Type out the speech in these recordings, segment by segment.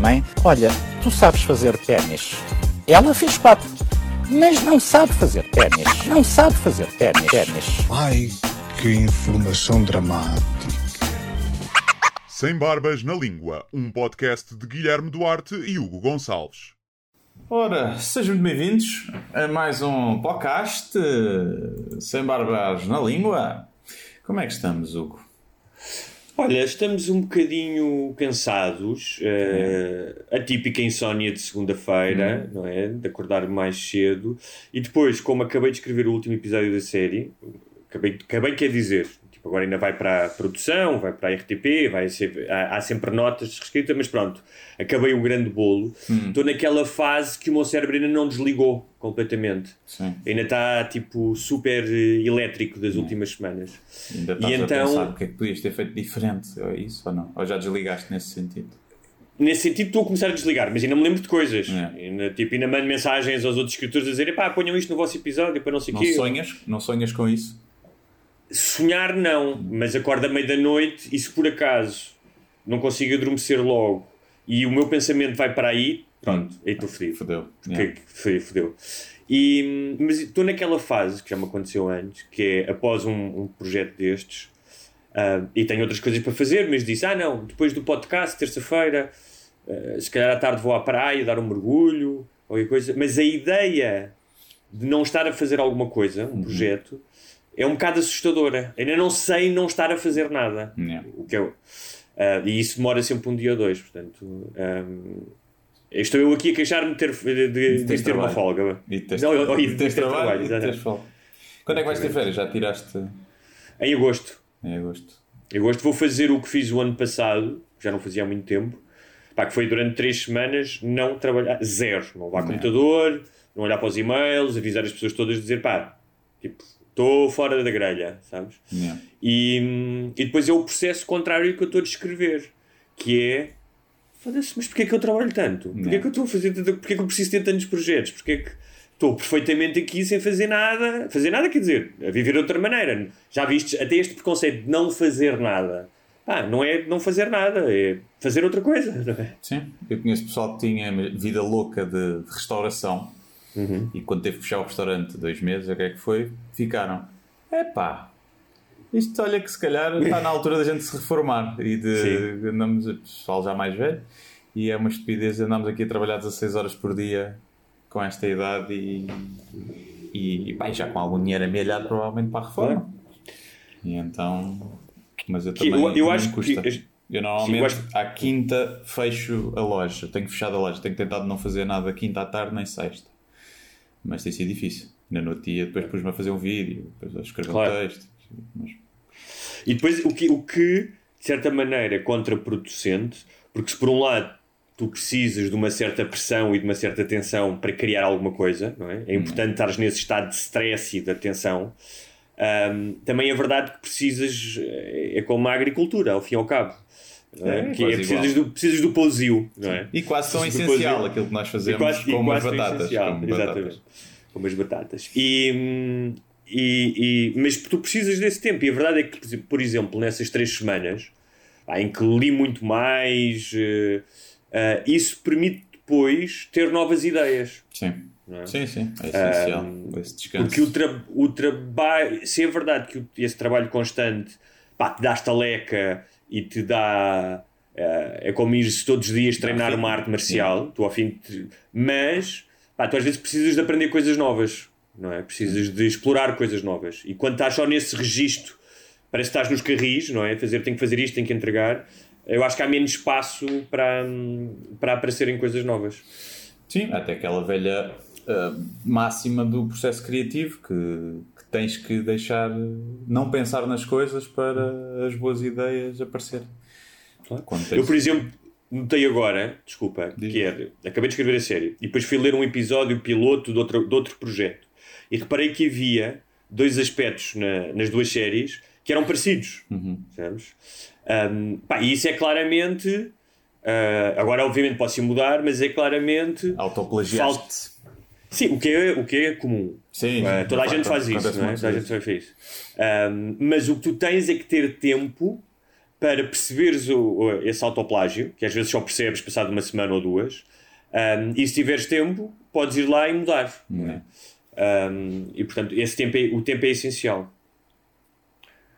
Mãe, olha, tu sabes fazer ténis. Ela fez quatro, mas não sabe fazer ténis. Não sabe fazer ténis. ténis. Ai, que informação dramática. Sem Barbas na Língua, um podcast de Guilherme Duarte e Hugo Gonçalves. Ora, sejam muito bem-vindos a mais um podcast eh, sem barbas na língua. Como é que estamos, Hugo? Olha, estamos um bocadinho cansados. eh, a típica insónia de segunda-feira, não é? De acordar mais cedo. E depois, como acabei de escrever o último episódio da série, acabei, acabei quer dizer, agora ainda vai para a produção, vai para a RTP, vai ser, há, há sempre notas de reescrita, mas pronto, acabei um grande bolo. Estou naquela fase que o meu cérebro ainda não desligou completamente. Sim. Ainda está, tipo, super eh, elétrico das últimas semanas. Ainda E estás a então- pensar o que é que podias ter feito diferente? É isso ou não? Ou já desligaste nesse sentido? nesse sentido estou a começar a desligar, mas ainda me lembro de coisas. É. Ainda, tipo, ainda mando mensagens aos outros escritores a dizer pá, ponham isto no vosso episódio para não sei o quê. sonhas? Não sonhas com isso? Sonhar não, mas acordo à meia da noite e se por acaso não consigo adormecer logo e o meu pensamento vai para aí, pronto, aí estou fodido. Fodeu. Yeah. que fodeu. E, mas estou naquela fase que já me aconteceu antes, que é após um, um projeto destes, ah, e tenho outras coisas para fazer, mas disse: Ah, não, depois do podcast, terça-feira, ah, se calhar à tarde vou à praia dar um mergulho, ou qualquer coisa. Mas a ideia de não estar a fazer alguma coisa, um projeto, é um bocado assustadora. Ainda não sei não estar a fazer nada. Yeah. O que eu, ah, e isso demora sempre um dia ou dois, portanto. ah, estou eu aqui a queixar-me de ter, de, de- de ter uma trabalho. folga. E teres, Não, ou- e e teres ter trabalho, trabalho, teres folga. Quando é que vais ter férias? Já tiraste Em agosto. em agosto? Em agosto vou fazer o que fiz o ano passado, já não fazia há muito tempo, pá, que foi durante três semanas não trabalhar, zero, não levar computador, não olhar para os e-mails, avisar as pessoas todas, dizer pá, tipo, estou fora da grelha, sabes? Yeah. E, e depois é o processo contrário que eu estou a descrever, que é foda-se, mas porquê é que eu trabalho tanto? Porquê é que eu estou a fazer tanto? Porquê é que eu preciso ter tantos projetos? Porquê é que estou perfeitamente aqui sem fazer nada? Fazer nada quer dizer, a viver de outra maneira. Já vistes até este preconceito de não fazer nada. Pá, não é não fazer nada, é fazer outra coisa, não é? Sim, eu conheço pessoal que tinha vida louca de, de restauração Uhum. e quando teve que fechar o restaurante dois meses, o que é que foi? Ficaram. Epá, isto olha que se calhar está na altura da gente se reformar e de andamos, o pessoal já mais velho, e é uma estupidez andamos aqui a trabalhar 16 horas por dia com esta idade e, e, pá, e já com algum dinheiro amealhado provavelmente para a reforma. E então, mas eu também, eu- eu acho custa. que- Eu normalmente Sim, eu acho- à quinta fecho a loja, tenho fechado a loja, tenho tentado não fazer nada quinta à tarde nem sexta. Mas tem sido difícil. Ainda no dia, depois pus-me a fazer um vídeo, depois a escrever Claro. um texto. Mas, E depois o que, o que de certa maneira, é contraproducente, porque se por um lado tu precisas de uma certa pressão e de uma certa tensão para criar alguma coisa, não é? É importante estares nesse estado de stress e de atenção. Ahm, também é verdade que precisas, é como a agricultura, ao fim e ao cabo. É? É, que é, precisas, do, precisas do pousio, não é? E quase tão essencial aquilo que nós fazemos quase- com umas batatas. como exatamente. batatas. Com umas batatas. E, e, e- mas tu precisas desse tempo. E a verdade é que, por exemplo, nessas três semanas em que li muito mais, eh, eh, isso permite depois ter novas ideias. Sim. é? Sim, sim, é essencial. esse descanso. Porque o, tra o trabalho, se é verdade que esse trabalho constante pá, te dá estaleca e te dá. eh, é como ir todos os dias treinar uma arte marcial, tu ao fim mas pá, tu às vezes precisas de aprender coisas novas, não é? Precisas de explorar coisas novas. E quando estás só nesse registro, parece que estás nos carris, não é? Fazer, tenho que fazer isto, tenho que entregar. Eu acho que há menos espaço para, para aparecerem coisas novas. Sim, até aquela velha ah, máxima do processo criativo que tens que deixar, não pensar nas coisas para as boas ideias aparecerem. Eu, por exemplo, notei agora, desculpa, que é, acabei de escrever a série e depois fui ler um episódio piloto de outro, de outro projeto e reparei que havia dois aspectos na- nas duas séries que eram parecidos, sabes? Um, pá, e isso é claramente. ah, agora, obviamente, posso mudar, mas é claramente. Autoplagiaste. Sim, o que é, o que é comum. Sim, sim. toda a gente faz isso, não é? Toda a gente faz isso. Um, mas o que tu tens é que ter tempo para perceberes o, esse autoplágio, que às vezes só percebes passado uma semana ou duas, um, e se tiveres tempo, podes ir lá e mudar. não é? Um, e portanto, esse tempo é- o tempo é essencial.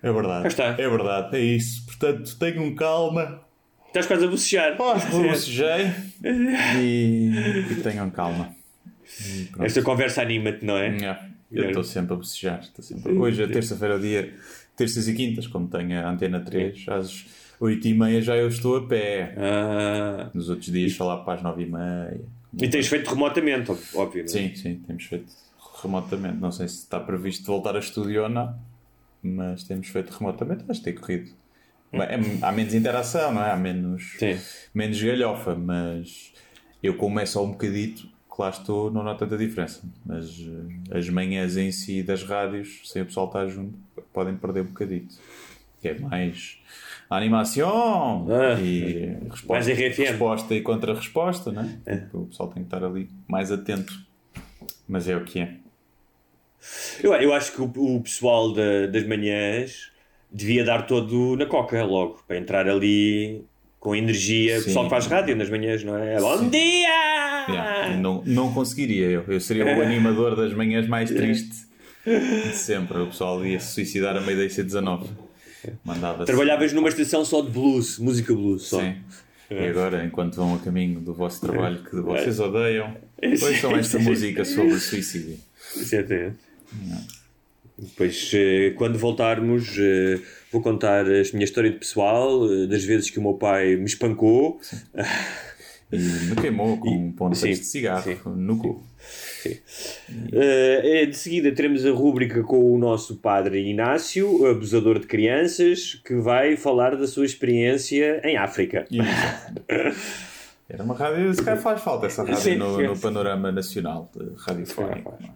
É verdade. É verdade, é isso. Portanto, tenham calma. Estás quase a bocejar. Bocejei e, e tenham calma. E pronto. Esta conversa anima-te, não é? Yeah. Eu estou sempre a bocejar. sempre... Hoje, a terça-feira, é o dia terças e quintas, como tenho a antena 3, às 8h30 já eu estou a pé. Ah, Nos outros dias, falar para as 9h30. e tens feito remotamente, óbvio, é? Sim, sim, temos feito remotamente. Não sei se está previsto voltar a estúdio ou não, mas temos feito remotamente. Acho que tem corrido. Bem, é- há menos interação, não é? Há menos, Sim. menos galhofa, mas eu é só um bocadito, que lá estou, não noto tanta diferença. Mas eh, as manhãs em si das rádios, sem o pessoal estar junto, podem perder um bocadito. Que é mais animação Ah. e resposta, Mais resposta e contra-resposta, não é? O pessoal tem que estar ali mais atento. Mas é o que é. Eu, eu acho que o, o pessoal da- das manhãs devia dar todo na coca logo, para entrar ali com energia. O Sim. pessoal que faz rádio nas manhãs, não é? Bom dia! Yeah, não, não conseguiria eu. Eu seria o animador das manhãs mais triste de sempre. O pessoal ia se suicidar a meio da IC19. Mandava Trabalhavas numa estação só de blues, música blues só. Sim. E agora, enquanto vão a caminho do vosso trabalho que vocês É. odeiam, ouçam esta música sobre suicídio. Exatamente. Depois, eh, quando voltarmos, eh, vou contar a minha história de pessoal, eh, das vezes que o meu pai me espancou. E me queimou com pontas sim, de cigarro no cu. Eh, de seguida teremos a rúbrica com o nosso padre Inácio, abusador de crianças, que vai falar da sua experiência em África. Era uma rádio, se calhar faz falta essa rádio Sim, no, sim. no panorama nacional de não é?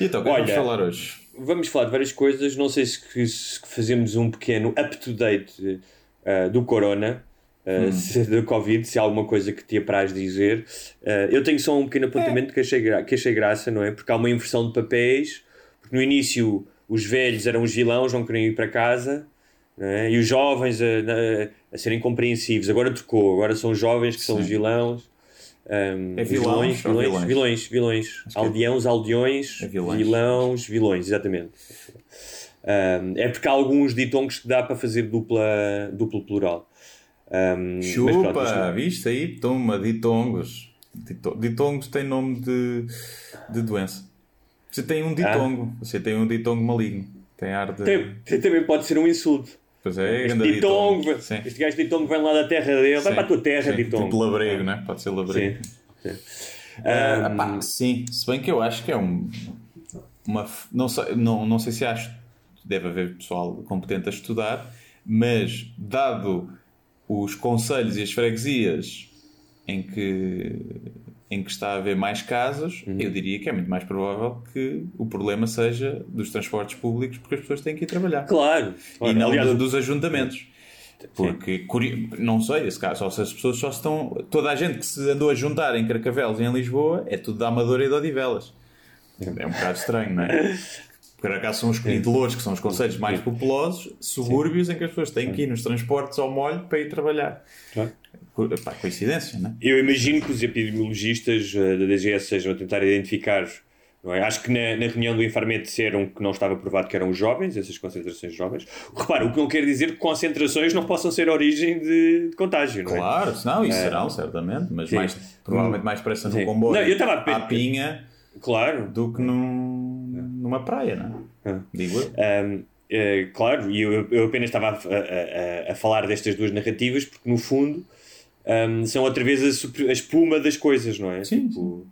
E então, o que é Olha, vamos falar hoje? Vamos falar de várias coisas. Não sei se, se fazemos um pequeno up-to-date eh, do Corona, eh, se, do Covid, se há alguma coisa que te apraz dizer. Eh, eu tenho só um pequeno apontamento que, achei gra- que achei graça, não é? Porque há uma inversão de papéis. Porque no início os velhos eram os vilões, não queriam ir para casa. é? E os jovens a, a- a serem compreensivos. Agora trocou. Agora são os jovens que são os vilões. Um, É vilões vilões, vilões, vilões? vilões, que é- Aldeões, aldeões, É vilões. vilões, vilões, exatamente. Um, é porque há alguns ditongos que dá para fazer dupla, duplo plural. Um, mas pronto, Chupa, isto- viste aí? Toma, ditongos. Dito- Ditongos tem nome de, de doença. Você tem um ditongo. Você tem um ditongo maligno. Tem ar de. tem- também pode ser um insulto. Pois é, Este grande ditongo, ditongo. Sim. este gajo ditongo vem lá da terra dele, vai para a tua terra, sim, ditongo. Tipo labrego, né? Pode ser labrego. Sim, sim. Ah, Um, pá, sim, se bem que eu acho que é um. Uma, não, sei, não, não sei se acho. Deve haver pessoal competente a estudar, mas dado os conselhos e as freguesias em que, em que está a haver mais casos, Uhum. eu diria que é muito mais provável que o problema seja dos transportes públicos, porque as pessoas têm que ir trabalhar. Claro. E claro. não Aliás, do- dos ajuntamentos. Porque, não sei, esse caso, só se as pessoas só estão. Toda a gente que se andou a juntar em Carcavelos e em Lisboa é tudo da Amadora e de Odivelas. É um bocado estranho, não é? Por acaso são os louros, que são os conselhos mais populosos, subúrbios em que as pessoas têm que ir nos transportes ao molho para ir trabalhar. Claro. Pá, coincidência, não é? Eu imagino que os epidemiologistas eh, da DGS sejam a tentar identificar. É? Acho que na, na reunião do Infarmed disseram que não estava provado que eram os jovens, essas concentrações jovens. Repara, o que não quer dizer que concentrações não possam ser origem de, de contágio, não é? Claro, não, isso serão, certamente, mas Sim. mais, provavelmente mais pressa no Sim. comboio Não, eu a à pinha Claro. do que num, numa praia, não é? Ah. Digo eu. Um, eh, claro, e eu, eu apenas estava a, a- a- falar destas duas narrativas porque, no fundo, um, são outra vez a, a espuma das coisas, não é? Sim, Tipo,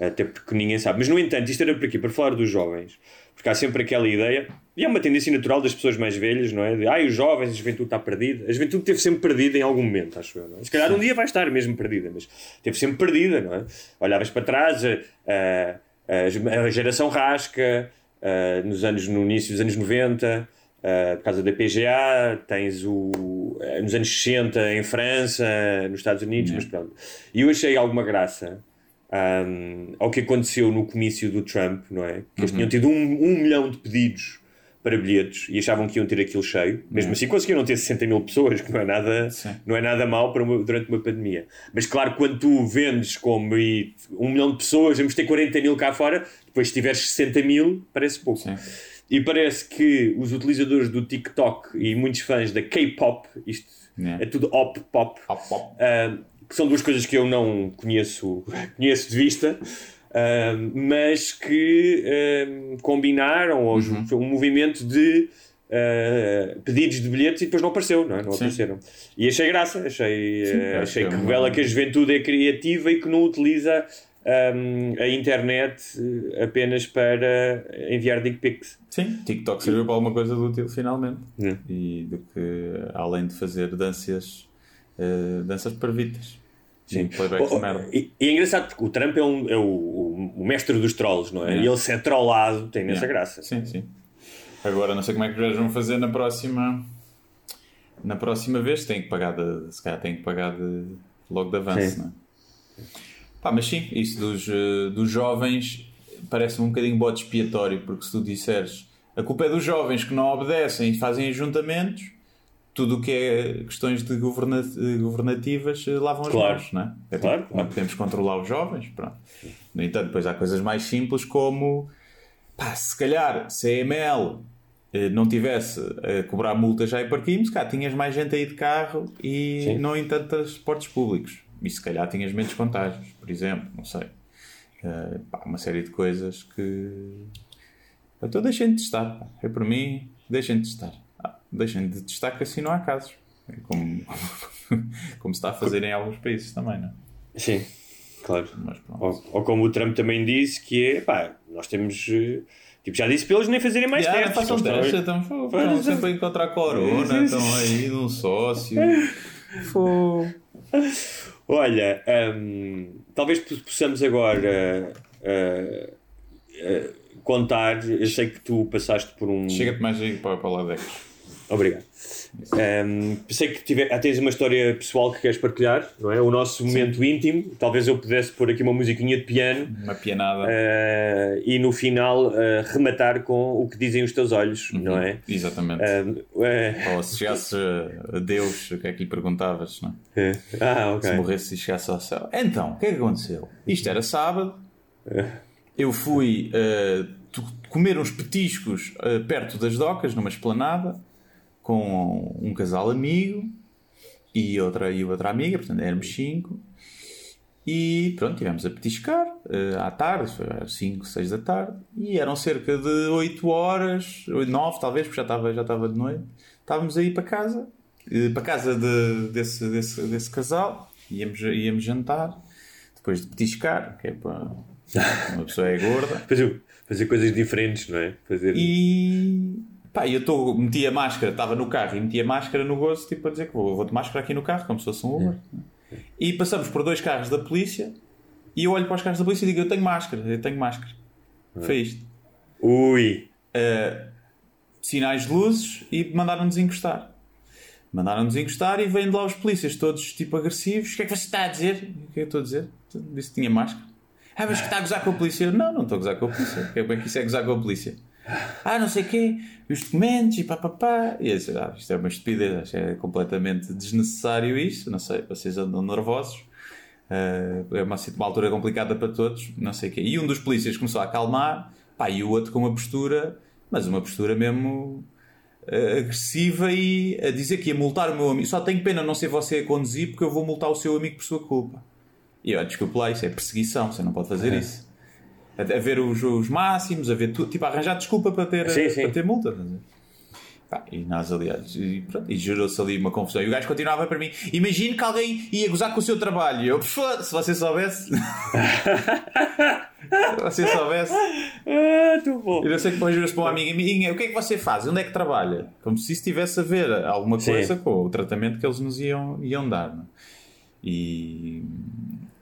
Até porque ninguém sabe. Mas, no entanto, isto era para quê? Para falar dos jovens. Porque há sempre aquela ideia, e é uma tendência natural das pessoas mais velhas, não é? De, ai, os jovens, a juventude está perdida. A juventude esteve sempre perdida em algum momento, acho eu. Não é? Se calhar um dia vai estar mesmo perdida, mas esteve sempre perdida, não é? Olhavas para trás, a, a, a geração rasca, a, nos anos, no início dos anos 90, Uh, por causa da PGA, tens o uh, nos anos 60 em França, nos Estados Unidos, mas pronto. E eu achei alguma graça um, ao que aconteceu no comício do Trump, não é? Que eles Uhum. tinham tido um, um milhão de pedidos para bilhetes e achavam que iam ter aquilo cheio. Mesmo assim conseguiram ter 60 mil pessoas, que não é nada, não é nada mal para uma- durante uma pandemia. Mas claro, quando tu vendes como e um milhão de pessoas, vamos ter 40 mil cá fora, depois se tiveres 60 mil, parece pouco. E parece que os utilizadores do TikTok e muitos fãs da K-pop, isto Yeah. é tudo op-pop, ah, que são duas coisas que eu não conheço, conheço de vista, ah, mas que ah, combinaram ou Uhum. um movimento de ah, pedidos de bilhetes e depois não apareceu, não, é? não apareceram. E achei graça, achei, Sim, ah, achei que que é uma- revela que a juventude é criativa e que não utiliza hum, a internet eh, apenas para enviar dick pics. Sim, TikTok serviu para alguma coisa de útil finalmente. É. E do que além de fazer danças, danças parvitas. Sim, playbacks Oh, merda. E, e é engraçado porque o Trump é, um, é o, o- o mestre dos trolls, não é? Yeah. E ele se é trollado, tem imensa Yeah. graça. Sim, sim. Agora não sei como é que os gajos vão fazer na próxima. Na próxima vez tem que pagar de, se calhar tem que pagar de, logo de avanço, Sim. não é? Pá, mas sim, isso dos, eh, dos jovens parece-me um bocadinho bode expiatório, porque se tu disseres a culpa é dos jovens que não obedecem e fazem ajuntamentos, tudo o que é questões de governa eh, governativas eh, lavam as Claro. mãos, não é? É Claro, tipo, não podemos controlar os jovens, pronto. No entanto, depois há coisas mais simples como pá, se calhar se a EML eh, não tivesse a cobrar multas já em parquinhos, cá tinhas mais gente aí de carro e Sim. não em tantos portos públicos. E se calhar tinhas menos contágios, por exemplo, não sei. Eh, pá, uma série de coisas que. Então deixem de testar. pá. É por mim, deixem de testar. Deixem de testar que assim não há casos. É como, como se está a fazer em alguns países também, não é? Sim, claro. Ou, ou como o Trump também disse, que é pá, nós temos. eh, Tipo, já disse para eles nem fazerem mais Yeah, testes. façam estão- testes, então, fô, estão sempre a encontrar corona, estão aí num sócio. Olha, hum, talvez po- possamos agora uh, uh, contar. Eu sei que tu passaste por um. Chega-te mais aí para, para o Ladex. Obrigado. Um, sei que tive, ah, tens uma história pessoal que queres partilhar, não é? O nosso momento íntimo. Talvez eu pudesse pôr aqui uma musiquinha de piano Uma pianada. uh, e no final uh, rematar com o que dizem os teus olhos, não é? Exatamente. É- Ou se chegasse a Deus, o que é que lhe perguntavas, não é? Ah, ok. Se morresse e chegasse ao céu. Então, o que é que aconteceu? Isto era sábado. Eu fui comer uns petiscos perto das docas, numa esplanada, com um casal amigo e outra, e outra amiga, portanto éramos cinco. E pronto, estivemos a petiscar eh, à tarde, foi às 5, 6 da tarde, e eram cerca de 8 horas, 9 talvez, porque já estava, já estava de noite. Estávamos aí para casa, eh, para casa de- desse, desse, desse casal, íamos, íamos jantar, depois de petiscar, que é para. Uma pessoa é gorda. Fazer, fazer coisas diferentes, não é? Fazer... E pá, eu tô, meti a máscara, estava no carro e meti a máscara no gozo, tipo a dizer que vou, vou de máscara aqui no carro, como se fosse um Uber. E passamos por dois carros da polícia e eu olho para os carros da polícia e digo: Eu tenho máscara, eu tenho máscara. Foi isto. Ui! Uh, sinais de luzes e mandaram-nos encostar. Mandaram-nos encostar e vêm de lá os polícias, todos tipo agressivos. O que é que você está a dizer? O que é que eu estou a dizer? Disse que tinha máscara. Ah, mas que está a gozar com a polícia? Eu, não, não estou a gozar com a polícia. Como é que isso é gozar com a polícia? Ah, não sei o quê, os documentos e pá, pá, pá. E eu disse, ah, isto é uma estupidez, acho que é completamente desnecessário isto. Não sei, vocês andam nervosos. Ah, é uma, uma altura complicada para todos, não sei o quê. E um dos polícias começou a acalmar, pá, e o outro com uma postura, mas uma postura mesmo ah, agressiva e a dizer que ia multar o meu amigo. Só tenho pena não ser você a conduzir porque eu vou multar o seu amigo por sua culpa. E eu, desculpe lá, isso é perseguição, você não pode fazer isso. A, a ver os, os máximos, a ver tudo, tipo, a arranjar desculpa para ter, Sim, sim. Para ter multa. ver? Pá, e nós, aliás, e, pronto, e gerou-se ali uma confusão. E o gajo continuava para mim. Imagine que alguém ia gozar com o seu trabalho. E eu, "Pô, se você soubesse. se você soubesse. Ah, bom. Eu sei que depois jura-se para uma amiga minha: o que é que você faz? Onde é que trabalha? Como se isso tivesse a ver alguma Sim. coisa com o tratamento que eles nos iam, iam dar. não é? E.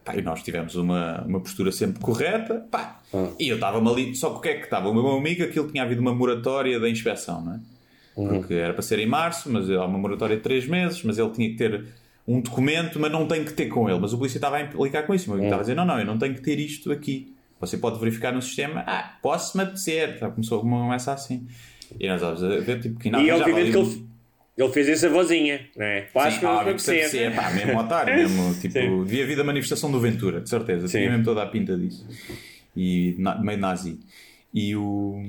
Pá, e nós tivemos uma, uma postura sempre correta. Pá, Ah. E eu estava-me ali. Só que o que é que estava? O meu amigo, aquilo tinha havido uma moratória da inspeção, não é? Uhum. Porque era para ser em março, mas há uma moratória de 3 meses, mas ele tinha que ter um documento, mas não tem que ter com ele. Mas o polícia estava a implicar com isso. O meu amigo estava a dizer: não, não, eu não tenho que ter isto aqui. Você pode verificar no sistema, ah, posso-me apetecer. Tá, Começou começa assim. E nós estávamos a ver, tipo, que não, E já obviamente que ele, ele fez essa vozinha, não é? Quase que óbvio que se apetecer, pá, mesmo otário, mesmo, tipo, Sim. devia vir da manifestação do Ventura, de certeza, Sim. tinha mesmo toda a pinta disso. E na- meio nazi. E o.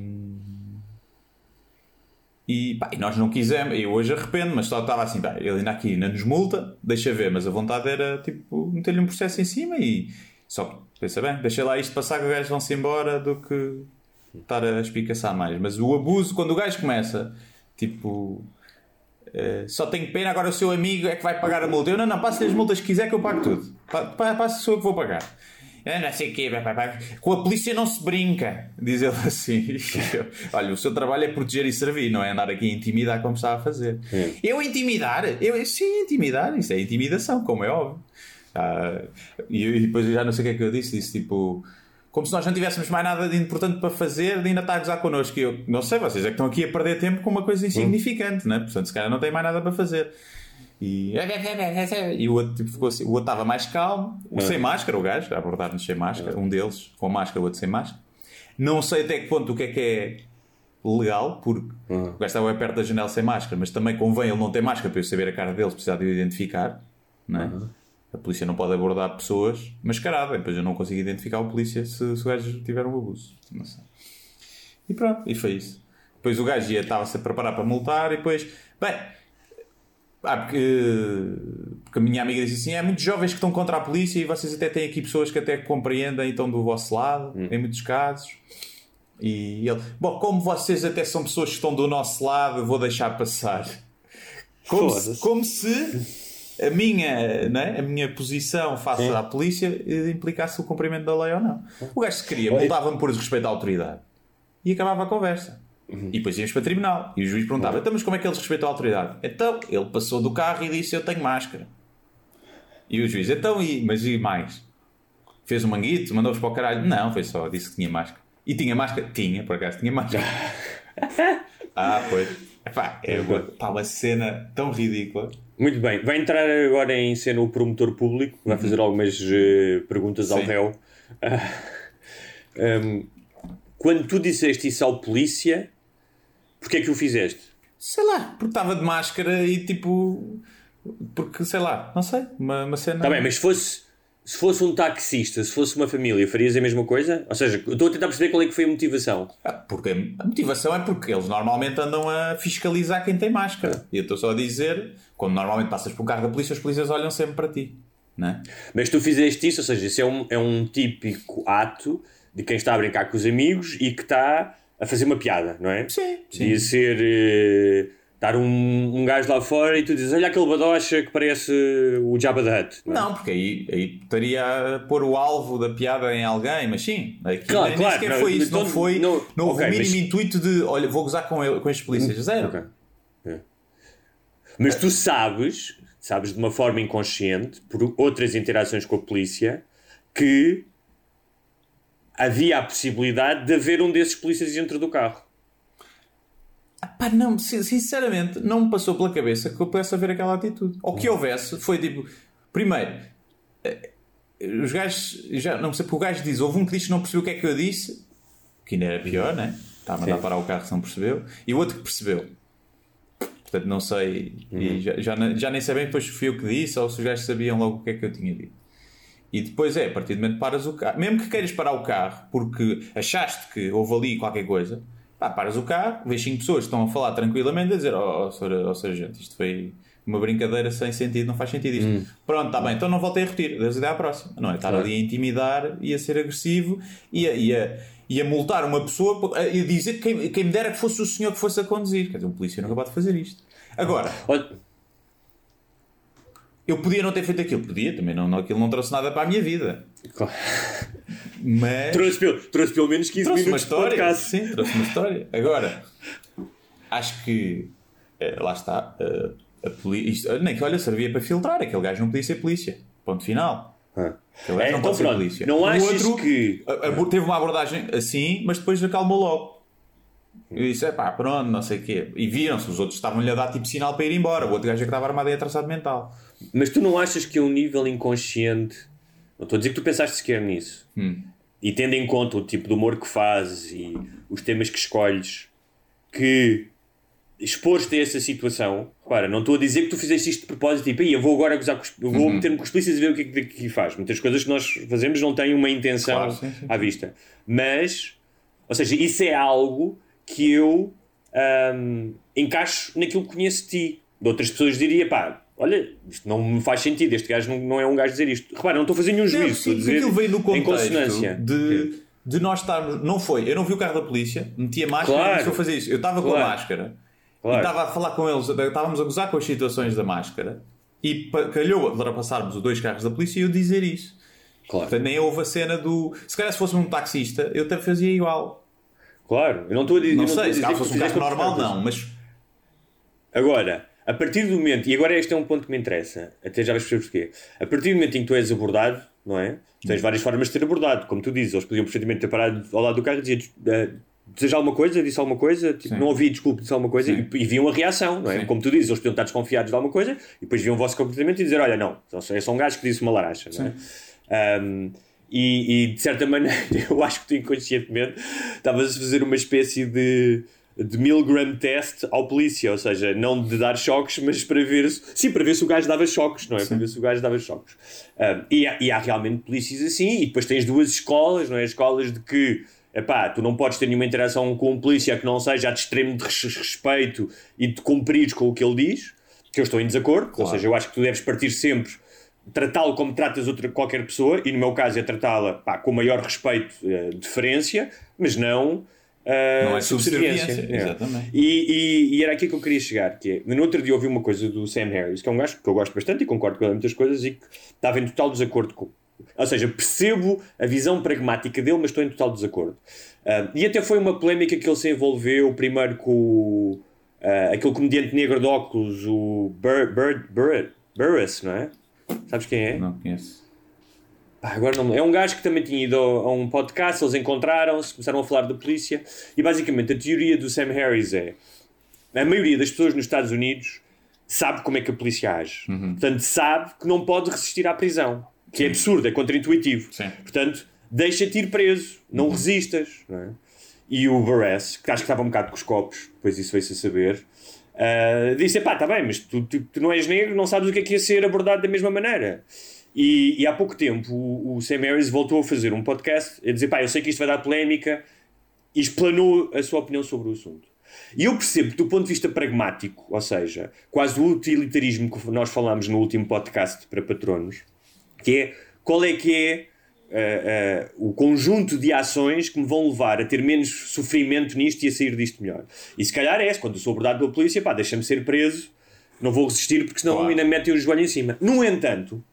E, pá, e nós não quisemos, eu hoje arrependo, mas só estava assim, pá, ele ainda aqui ainda nos multa, deixa ver, mas a vontade era tipo meter-lhe um processo em cima e só pensa bem, deixa lá isto passar que os gajos vão-se embora do que estar a espicaçar mais. Mas o abuso, quando o gajo começa, tipo, eh, só tenho pena, agora o seu amigo é que vai pagar a multa. Eu não, não, passe-lhe as multas que quiser que eu pago tudo. Pa- pa- Passa, sou eu que vou pagar. Eu não sei o quê, com a polícia não se brinca, diz ele assim. Olha, o seu trabalho é proteger e servir, não é andar aqui a intimidar como está a fazer. Eu intimidar? Eu, sim, intimidar, isso é intimidação, como é óbvio. Ah, e, e depois eu já não sei o que é que eu disse, disse tipo. Como se nós não tivéssemos mais nada de importante para fazer, de ainda está a gozar connosco. E eu, não sei, vocês é que estão aqui a perder tempo com uma coisa insignificante, né? Portanto, se calhar não tem mais nada para fazer. E, e o outro tipo, ficou assim, o outro estava mais calmo, o sem máscara, o gajo, a abordar-nos sem máscara, um deles com máscara, o outro sem máscara. Não sei até que ponto o que é que é legal, porque o gajo estava perto da janela sem máscara, mas também convém ele não ter máscara para eu saber a cara deles, precisar de o identificar, não é? A polícia não pode abordar pessoas mascaradas, depois eu não consigo identificar o polícia se, se o gajo tiver um abuso. Não sei. E pronto, e foi isso. Depois o gajo estava-se a preparar para multar e depois, bem, ah, porque, porque a minha amiga disse assim: é muitos jovens que estão contra a polícia e vocês até têm aqui pessoas que até compreendem e estão do vosso lado, em muitos casos. E ele, bom, como vocês até são pessoas que estão do nosso lado, vou deixar passar. Como se, como se a minha, né, a minha posição face à polícia eh, implicasse o cumprimento da lei ou não. O gajo se queria, multava-me por desrespeito à autoridade. E acabava a conversa. Uhum. E depois íamos para tribunal. E o juiz perguntava: então, mas como é que eles respeitam a autoridade? Então, ele passou do carro e disse: Eu tenho máscara. E o juiz: Então, e, mas e mais? Fez um manguito? Mandou-vos para o caralho? Não, foi só, disse que tinha máscara. E tinha máscara? Tinha, por acaso, tinha máscara. ah, pois. Epá, é uma, pá, uma cena tão ridícula. Muito bem. Vai entrar agora em cena o promotor público, vai fazer algumas eh, perguntas ao Sim. réu. Ah, hum, quando tu disseste isso ao polícia, porquê é que o fizeste? Sei lá, porque estava de máscara e tipo. Porque, sei lá, não sei, uma, uma cena. Está bem, mas se fosse, se fosse um taxista, se fosse uma família, farias a mesma coisa? Ou seja, estou a tentar perceber qual é que foi a motivação. Ah, Porque a motivação é porque eles normalmente andam a fiscalizar quem tem máscara. E eu estou só a dizer, quando normalmente passas por um carro da polícia, os polícias olham sempre para ti. É? Mas tu fizeste isso, ou seja, isso é um, é um típico ato de quem está a brincar com os amigos e que está a fazer uma piada, não é? Sim, sim. Podia ser eh, estar um, um gajo lá fora e tu dizes: Olha aquele badocha que parece o Jabba the Hutt. Não, é? Não, porque aí, aí estaria a pôr o alvo da piada em alguém, mas sim, aqui Claro, nem claro, sequer não, foi isso, não então, foi, não- não, houve ok, o mínimo mas- intuito de, olha, vou gozar com, ele, com estes polícias, zero. Ok. É. Mas tu sabes, sabes de uma forma inconsciente, por outras interações com a polícia, que havia a possibilidade de haver um desses polícias dentro do carro. Pá, não, sin- sinceramente, não me passou pela cabeça que eu pudesse haver aquela atitude. Ou que houvesse, foi tipo, primeiro, eh, os gajos, já não sei porque o gajo diz, houve um que disse que não percebeu o que é que eu disse, que ainda era pior, né? Estava a mandar Sim. parar o carro se não percebeu, e o outro que percebeu. Portanto, não sei, e já, já, já nem sei bem depois se fui eu que disse ou se os gajos sabiam logo o que é que eu tinha dito. E depois é, a partir do momento que paras o carro, mesmo que queiras parar o carro porque achaste que houve ali qualquer coisa, pá, paras o carro, vês cinco pessoas que estão a falar tranquilamente a dizer: Oh, oh, oh sargento, isto foi uma brincadeira sem sentido, não faz sentido isto. Pronto, está bem, então não voltei a repetir, Deus até à próxima. Não é estar ali a intimidar e a ser agressivo e a, e a, e a multar uma pessoa e a dizer que quem, quem me dera que fosse o senhor que fosse a conduzir. Quer dizer, um polícia não pode fazer isto. Agora, Olha, eu podia não ter feito aquilo, podia, também não, não, aquilo não trouxe nada para a minha vida. claro. Mas trouxe, pelo, trouxe pelo menos 15 trouxe uma minutos de história. podcast. Sim, trouxe uma história. Agora, acho que eh, lá está. eh, a poli- isto- nem que olha, servia para filtrar. Aquele gajo não podia ser polícia. Ponto final. Ah. É, não então pode ser pronto, polícia. não O achas outro, que- a- a- teve uma abordagem assim, mas depois acalmou logo. E disse, é pá, pronto, não sei o quê. E viram-se, os outros estavam-lhe a dar tipo sinal para ir embora. O outro gajo é que estava armado e atrasado mental. Mas tu não achas que é um nível inconsciente? Não estou a dizer que tu pensaste sequer nisso. Hum. E tendo em conta o tipo de humor que fazes e os temas que escolhes, que expor-te a essa situação. Repara, não estou a dizer que tu fizeste isto de propósito, tipo, "Ei, eu vou agora gozar com os, eu Uhum. vou meter-me com os polícias e ver o que é que daqui faz. Muitas coisas que nós fazemos não têm uma intenção Claro, sim, sim, à vista. Mas, ou seja, isso é algo que eu hum, encaixo naquilo que conheço de ti. De outras pessoas diria, pá, olha, isto não me faz sentido, este gajo não, não é um gajo a dizer isto. Repara, não estou a fazer nenhum juízo, Não, a sim, dizer aquilo veio no contexto de, de nós estarmos. Não foi, eu não vi o carro da polícia, meti a máscara Claro. e disse, eu fazer isso. Eu estava com a Claro. máscara e Claro. estava a falar com eles, estávamos a gozar com as situações da máscara e calhou ultrapassarmos os dois carros da polícia e eu dizer isso. Claro. Portanto, nem houve a cena do. Se calhar se fosse um taxista, eu até fazia igual. Claro, eu não estou a dizer. Não, a sei, se calhar fosse um carro normal, não, mas. Agora, a partir do momento, e agora este é um ponto que me interessa, até já vais perceber porquê. A partir do momento em que tu és abordado, não é? Tu tens várias formas de ser abordado, como tu dizes, eles podiam perfeitamente ter parado ao lado do carro e dizer eh, deseja alguma coisa, disse alguma coisa, tipo, não ouvi, desculpe, disse alguma coisa, e, e viam a reação, não é? Sim. Como tu dizes, eles podiam estar desconfiados de alguma coisa e depois viam o vosso comportamento e dizer: Olha, não, é só um gajo que disse uma laracha, não é? Um, e, e, de certa maneira, eu acho que tu inconscientemente estavas a fazer uma espécie de, de milligram test ao polícia, ou seja, não de dar choques, mas para ver se, sim, para ver se o gajo dava choques, não é? Para ver se o gajo dava choques. Um, e, há, e há realmente polícias assim, e depois tens duas escolas, não é? Escolas de que epá, tu não podes ter nenhuma interação com um polícia que não seja de extremo de res- respeito e de cumprires com o que ele diz, que eu estou em desacordo, ou seja, eu acho que tu deves partir sempre tratá-lo como tratas outra qualquer pessoa, e no meu caso é tratá-la com o maior respeito, eh, deferência, mas não. Eh, Não é subserviência, É. exatamente. E, e- e era aqui que eu queria chegar, que é, no outro dia ouvi uma coisa do Sam Harris, que é um gajo que eu gosto bastante e concordo com ele em muitas coisas e que estava em total desacordo com. Ou seja, percebo a visão pragmática dele, mas estou em total desacordo. Ah, e até foi uma polémica que ele se envolveu primeiro com ah, aquele comediante negro de óculos, o Bur, Bur, Bur, Burris, não é? Sabes quem é? Não conheço. Pá, agora não, é um gajo que também tinha ido a um podcast, eles encontraram-se, começaram a falar da polícia e basicamente a teoria do Sam Harris é a maioria das pessoas nos Estados Unidos sabe como é que a polícia age. Portanto, sabe que não pode resistir à prisão. Que é absurdo, é contraintuitivo. Sim. Portanto, deixa-te ir preso, não resistas. Não é? E o Barres, que acho que estava um bocado com os copos, depois isso veio-se a saber, ah, disse: pá, está bem, mas tu, tu, tu não és negro, não sabes o que é que ia ser abordado da mesma maneira. E, e há pouco tempo o, o Sam Harris voltou a fazer um podcast a dizer: pá, eu sei que isto vai dar polémica, e explanou a sua opinião sobre o assunto. E eu percebo que, do ponto de vista pragmático, ou seja, quase o utilitarismo que nós falámos no último podcast para patronos, que é qual é que é uh, uh, o conjunto de ações que me vão levar a ter menos sofrimento nisto e a sair disto melhor. E se calhar é quando eu sou abordado pela polícia, pá, deixa-me ser preso, não vou resistir porque senão Claro. ainda me metem o joelho em cima. No entanto,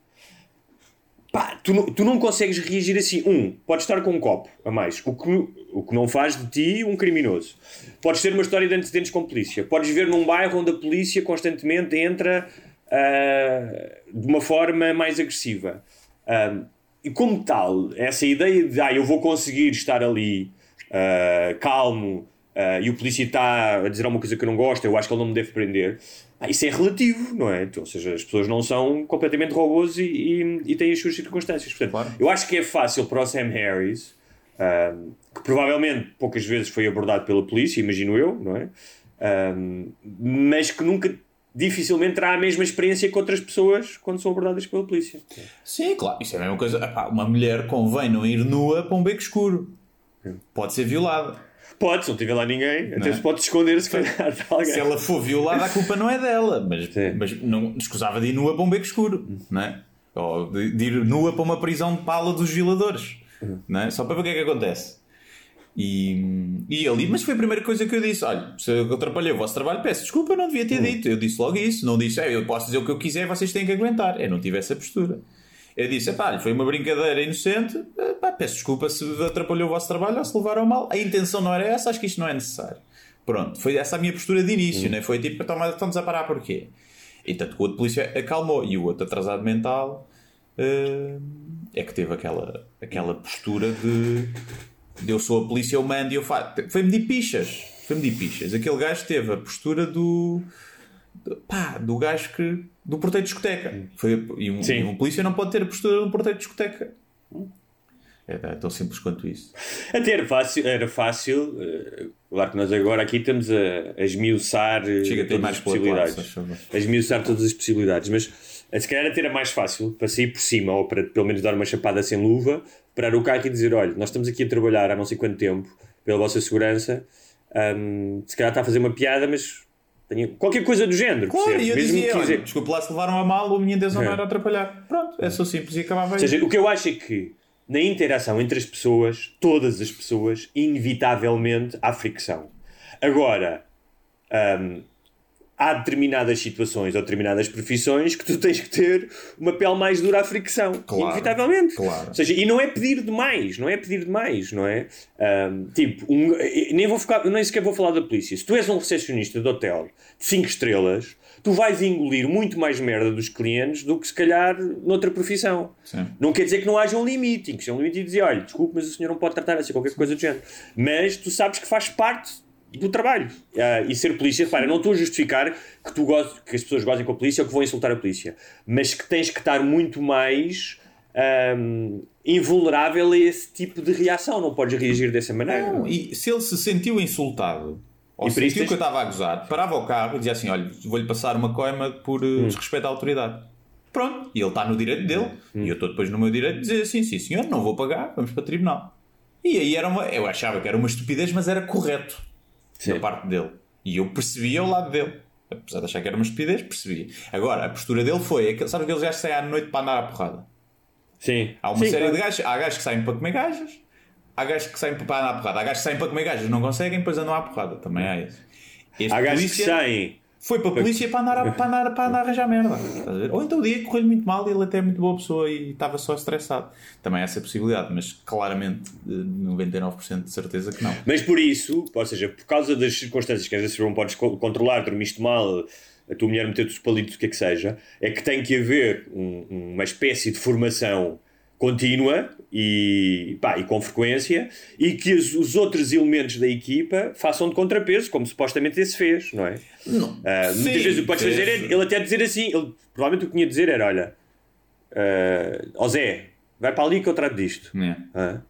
pá, tu, não- tu não consegues reagir assim. Um, podes estar com um copo a mais, o que, o que não faz de ti um criminoso. Podes ter uma história de antecedentes com polícia. Podes viver num bairro onde a polícia constantemente entra ah, de uma forma mais agressiva. Ah, e como tal, essa ideia de ah, eu vou conseguir estar ali ah, calmo ah, e o polícia está a dizer alguma coisa que eu não gosto, eu acho que ele não me deve prender. Ah, isso é relativo, não é? Então, ou seja, as pessoas não são completamente robôs e, e, e têm as suas circunstâncias. Portanto, Claro. eu acho que é fácil para o Sam Harris, ahm, que provavelmente poucas vezes foi abordado pela polícia, imagino eu, não é? Ahm, mas que nunca, dificilmente terá a mesma experiência que outras pessoas quando são abordadas pela polícia. Sim, claro. Isso é a mesma coisa. Epá, uma mulher convém não ir nua para um beco escuro. Pode ser violada. Pode, se não tiver lá ninguém, até é? se pode esconder se calhar de alguém. Se ela for violada, a culpa não é dela. Mas, Sim. mas não escusava de ir nua para um beco escuro. Não é? Ou de, de ir nua para uma prisão de pala dos violadores. Não é? Só para ver o que é que acontece. E, e ali, mas foi a primeira coisa que eu disse: olha, se eu atrapalhei o vosso trabalho, peço desculpa, eu não devia ter dito. Eu disse logo isso, não disse, é, eu posso dizer o que eu quiser, vocês têm que aguentar. Eu não tive essa postura. Eu disse: pá, foi uma brincadeira inocente, pá, peço desculpa se atrapalhou o vosso trabalho ou se levaram mal. A intenção não era essa, acho que isto não é necessário. Pronto, foi essa a minha postura de início, né? foi tipo, então, estamos a parar porquê? E tanto que o outro polícia acalmou e o outro atrasado mental uh, é que teve aquela, aquela postura de, de eu sou a polícia, eu mando e eu faço. Foi medir pichas. Foi medir pichas. Aquele gajo teve a postura do. Do pá, do gajo que. do porteiro de discoteca. Foi, e, um, e um polícia não pode ter a postura do porteiro de discoteca. É, é tão simples quanto isso. Até era fácil, era fácil uh, claro que nós agora aqui estamos a, a esmiuçar uh, Chega, todas mais as possibilidades. a esmiuçar todas as possibilidades, mas uh, se calhar até era mais fácil para sair por cima ou para pelo menos dar uma chapada sem luva, parar o carro e dizer: olha, nós estamos aqui a trabalhar há não sei quanto tempo pela vossa segurança, um, se calhar está a fazer uma piada, mas tenho qualquer coisa do género. Claro, percebes? e eu Mesmo dizia, que olha, desculpe lá se levaram a mal, a minha intenção É. não era atrapalhar. Pronto, é só simples e acabava Ou aí. seja, o que eu acho é que na interação entre as pessoas, todas as pessoas, inevitavelmente há fricção. Agora, hum, há determinadas situações ou determinadas profissões que tu tens que ter uma pele mais dura à fricção. Claro, inevitavelmente. claro. Ou seja, e não é pedir demais, não é pedir demais, não é? Hum, tipo, um- nem, vou ficar, nem sequer vou falar da polícia. Se tu és um recepcionista de hotel de 5 estrelas, tu vais engolir muito mais merda dos clientes do que se calhar noutra profissão. Sim. Não quer dizer que não haja um limite, em que seja um limite e dizer, olha, desculpe, mas o senhor não pode tratar assim, qualquer coisa do género. Mas tu sabes que faz parte do trabalho. Ah, e ser polícia, repara, não estou a justificar que, tu gozes, que as pessoas gozem com a polícia ou que vão insultar a polícia, mas que tens que estar muito mais ahm, invulnerável a esse tipo de reação. Não podes reagir dessa maneira. Não, e se ele se sentiu insultado ou E sentiu tens- que eu estava a gozar, parava o carro e dizia assim: Olha, vou-lhe passar uma coima por Hum. uh, desrespeito à autoridade. Pronto, e ele está no direito dele. Hum. E eu estou depois no meu direito de dizer assim: Sim, senhor, não vou pagar, vamos para o tribunal. E aí era uma. Eu achava que era uma estupidez, mas era correto da parte dele. E eu percebia o lado dele. Apesar de achar que era uma estupidez, percebia. Agora, a postura dele foi: aquele- sabe aqueles gajos que saem à noite para andar à porrada? Sim. Há uma Sim, série claro. de gajos. Há gajos que saem para comer gajas, há gajos que saem para andar à porrada, há gajos que saem para comer gajas, não conseguem, depois andam à porrada. Também há isso. Este Há gajos que polícia saem. Foi para a polícia para andar, a- para andar, para andar a arranjar merda. Ou então o dia correu-lhe muito mal e ele até é muito boa pessoa e estava só estressado. Também há essa possibilidade, mas claramente, eh, 99% de certeza que não. Mas por isso, ou seja, por causa das circunstâncias que às vezes não podes co- controlar, dormiste mal, a tua mulher meteu-te os palitos, o que é que seja, é que tem que haver um- uma espécie de formação contínua e, pá, e com frequência e que os, os outros elementos da equipa façam de contrapeso, como supostamente esse fez, não é? Não. Sim, muitas vezes o que podes fazer é ele até dizer assim, ele, provavelmente o que tinha a dizer era: olha, uh, Zé, vai para ali que eu trato disto. É. Ah.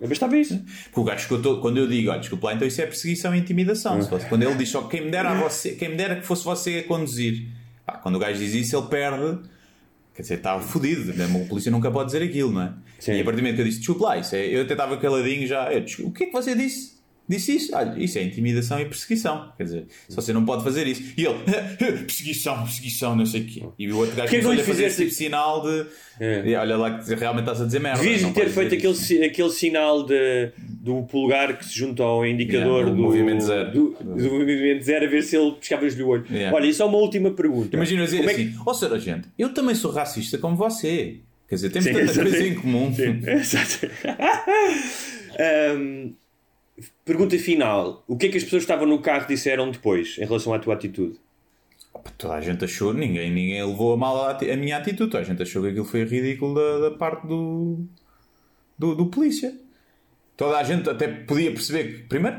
Mas estava isso. Porque o gajo que eu tô, quando eu digo, olha, desculpa lá, então isso é perseguição e intimidação. Quando ele diz só quem me dera a você, quem me dera que fosse você a conduzir. Pá, quando o gajo diz isso, ele perde. Quer dizer, está fodido. né? O polícia nunca pode dizer aquilo, não é? Sim. E a partir do momento que eu disse, desculpa lá, isso é, eu até estava caladinho já. Eu, "Desculpa, o que é que você disse? Disse isso? Olha, isso é intimidação e perseguição. Quer dizer, se você não pode fazer isso. E ele, perseguição, perseguição, não sei o quê. E o outro gajo que lhe a fazer esse tipo de sinal de. É. E olha lá que realmente estás a dizer merda. Devias ter feito aquele, isso. si- aquele sinal de, do polegar que se junta ao indicador Yeah, do do, movimento zero. Do, do movimento zero, a ver se ele pescava-lhe o olho. Yeah. Olha, e só uma última pergunta. Imagina dizer Como é assim: Ó senhor agente, eu também sou racista como você. Quer dizer, temos Sim, tanta exato. coisa em comum. Exato. Ahm, pergunta final: o que é que as pessoas que estavam no carro disseram depois em relação à tua atitude? Toda a gente achou, ninguém, ninguém levou a mal a, a minha atitude. Toda a gente achou que aquilo foi ridículo da, da parte do, do, do polícia. Toda a gente até podia perceber que, primeiro,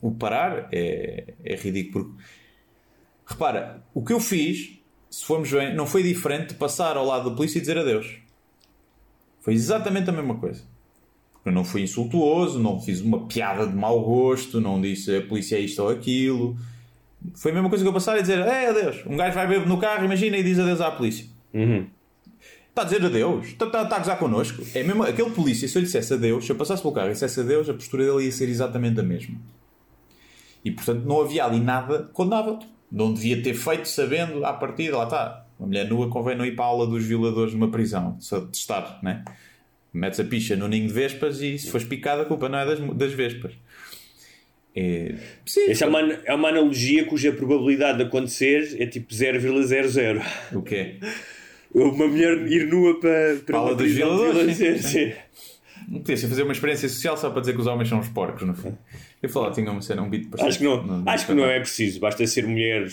o parar é, é ridículo. Repara, o que eu fiz, se formos bem, não foi diferente de passar ao lado do polícia e dizer adeus. Foi exatamente a mesma coisa. Eu não fui insultuoso, não fiz uma piada de mau gosto, não disse a polícia é isto ou aquilo. Foi a mesma coisa que eu passar e dizer é adeus. Um gajo vai beber no carro, imagina, e diz adeus à polícia. Está a dizer adeus? Está, está, está a gozar connosco? É mesmo, aquele polícia, se eu lhe dissesse adeus, se eu passasse pelo carro e dissesse adeus, a postura dele ia ser exatamente a mesma. E portanto não havia ali nada condenável. Não devia ter feito sabendo à partida, lá está. Uma mulher nua convém não ir para a aula dos violadores numa prisão, só de estar, né? Metes a picha no ninho de vespas e se fores picada, a culpa não é das, das vespas. É, sim, Essa é uma, é uma analogia cuja probabilidade de acontecer é tipo 0,00. o quê? Uma mulher ir nua para, para Fala uma dos violadores, violência, sim. sim. Não podia fazer uma experiência social só para dizer que os homens são os porcos, no fundo. Eu falar, tinha uma cena, um beat parecido. Acho que não, acho que não é preciso, basta ser mulher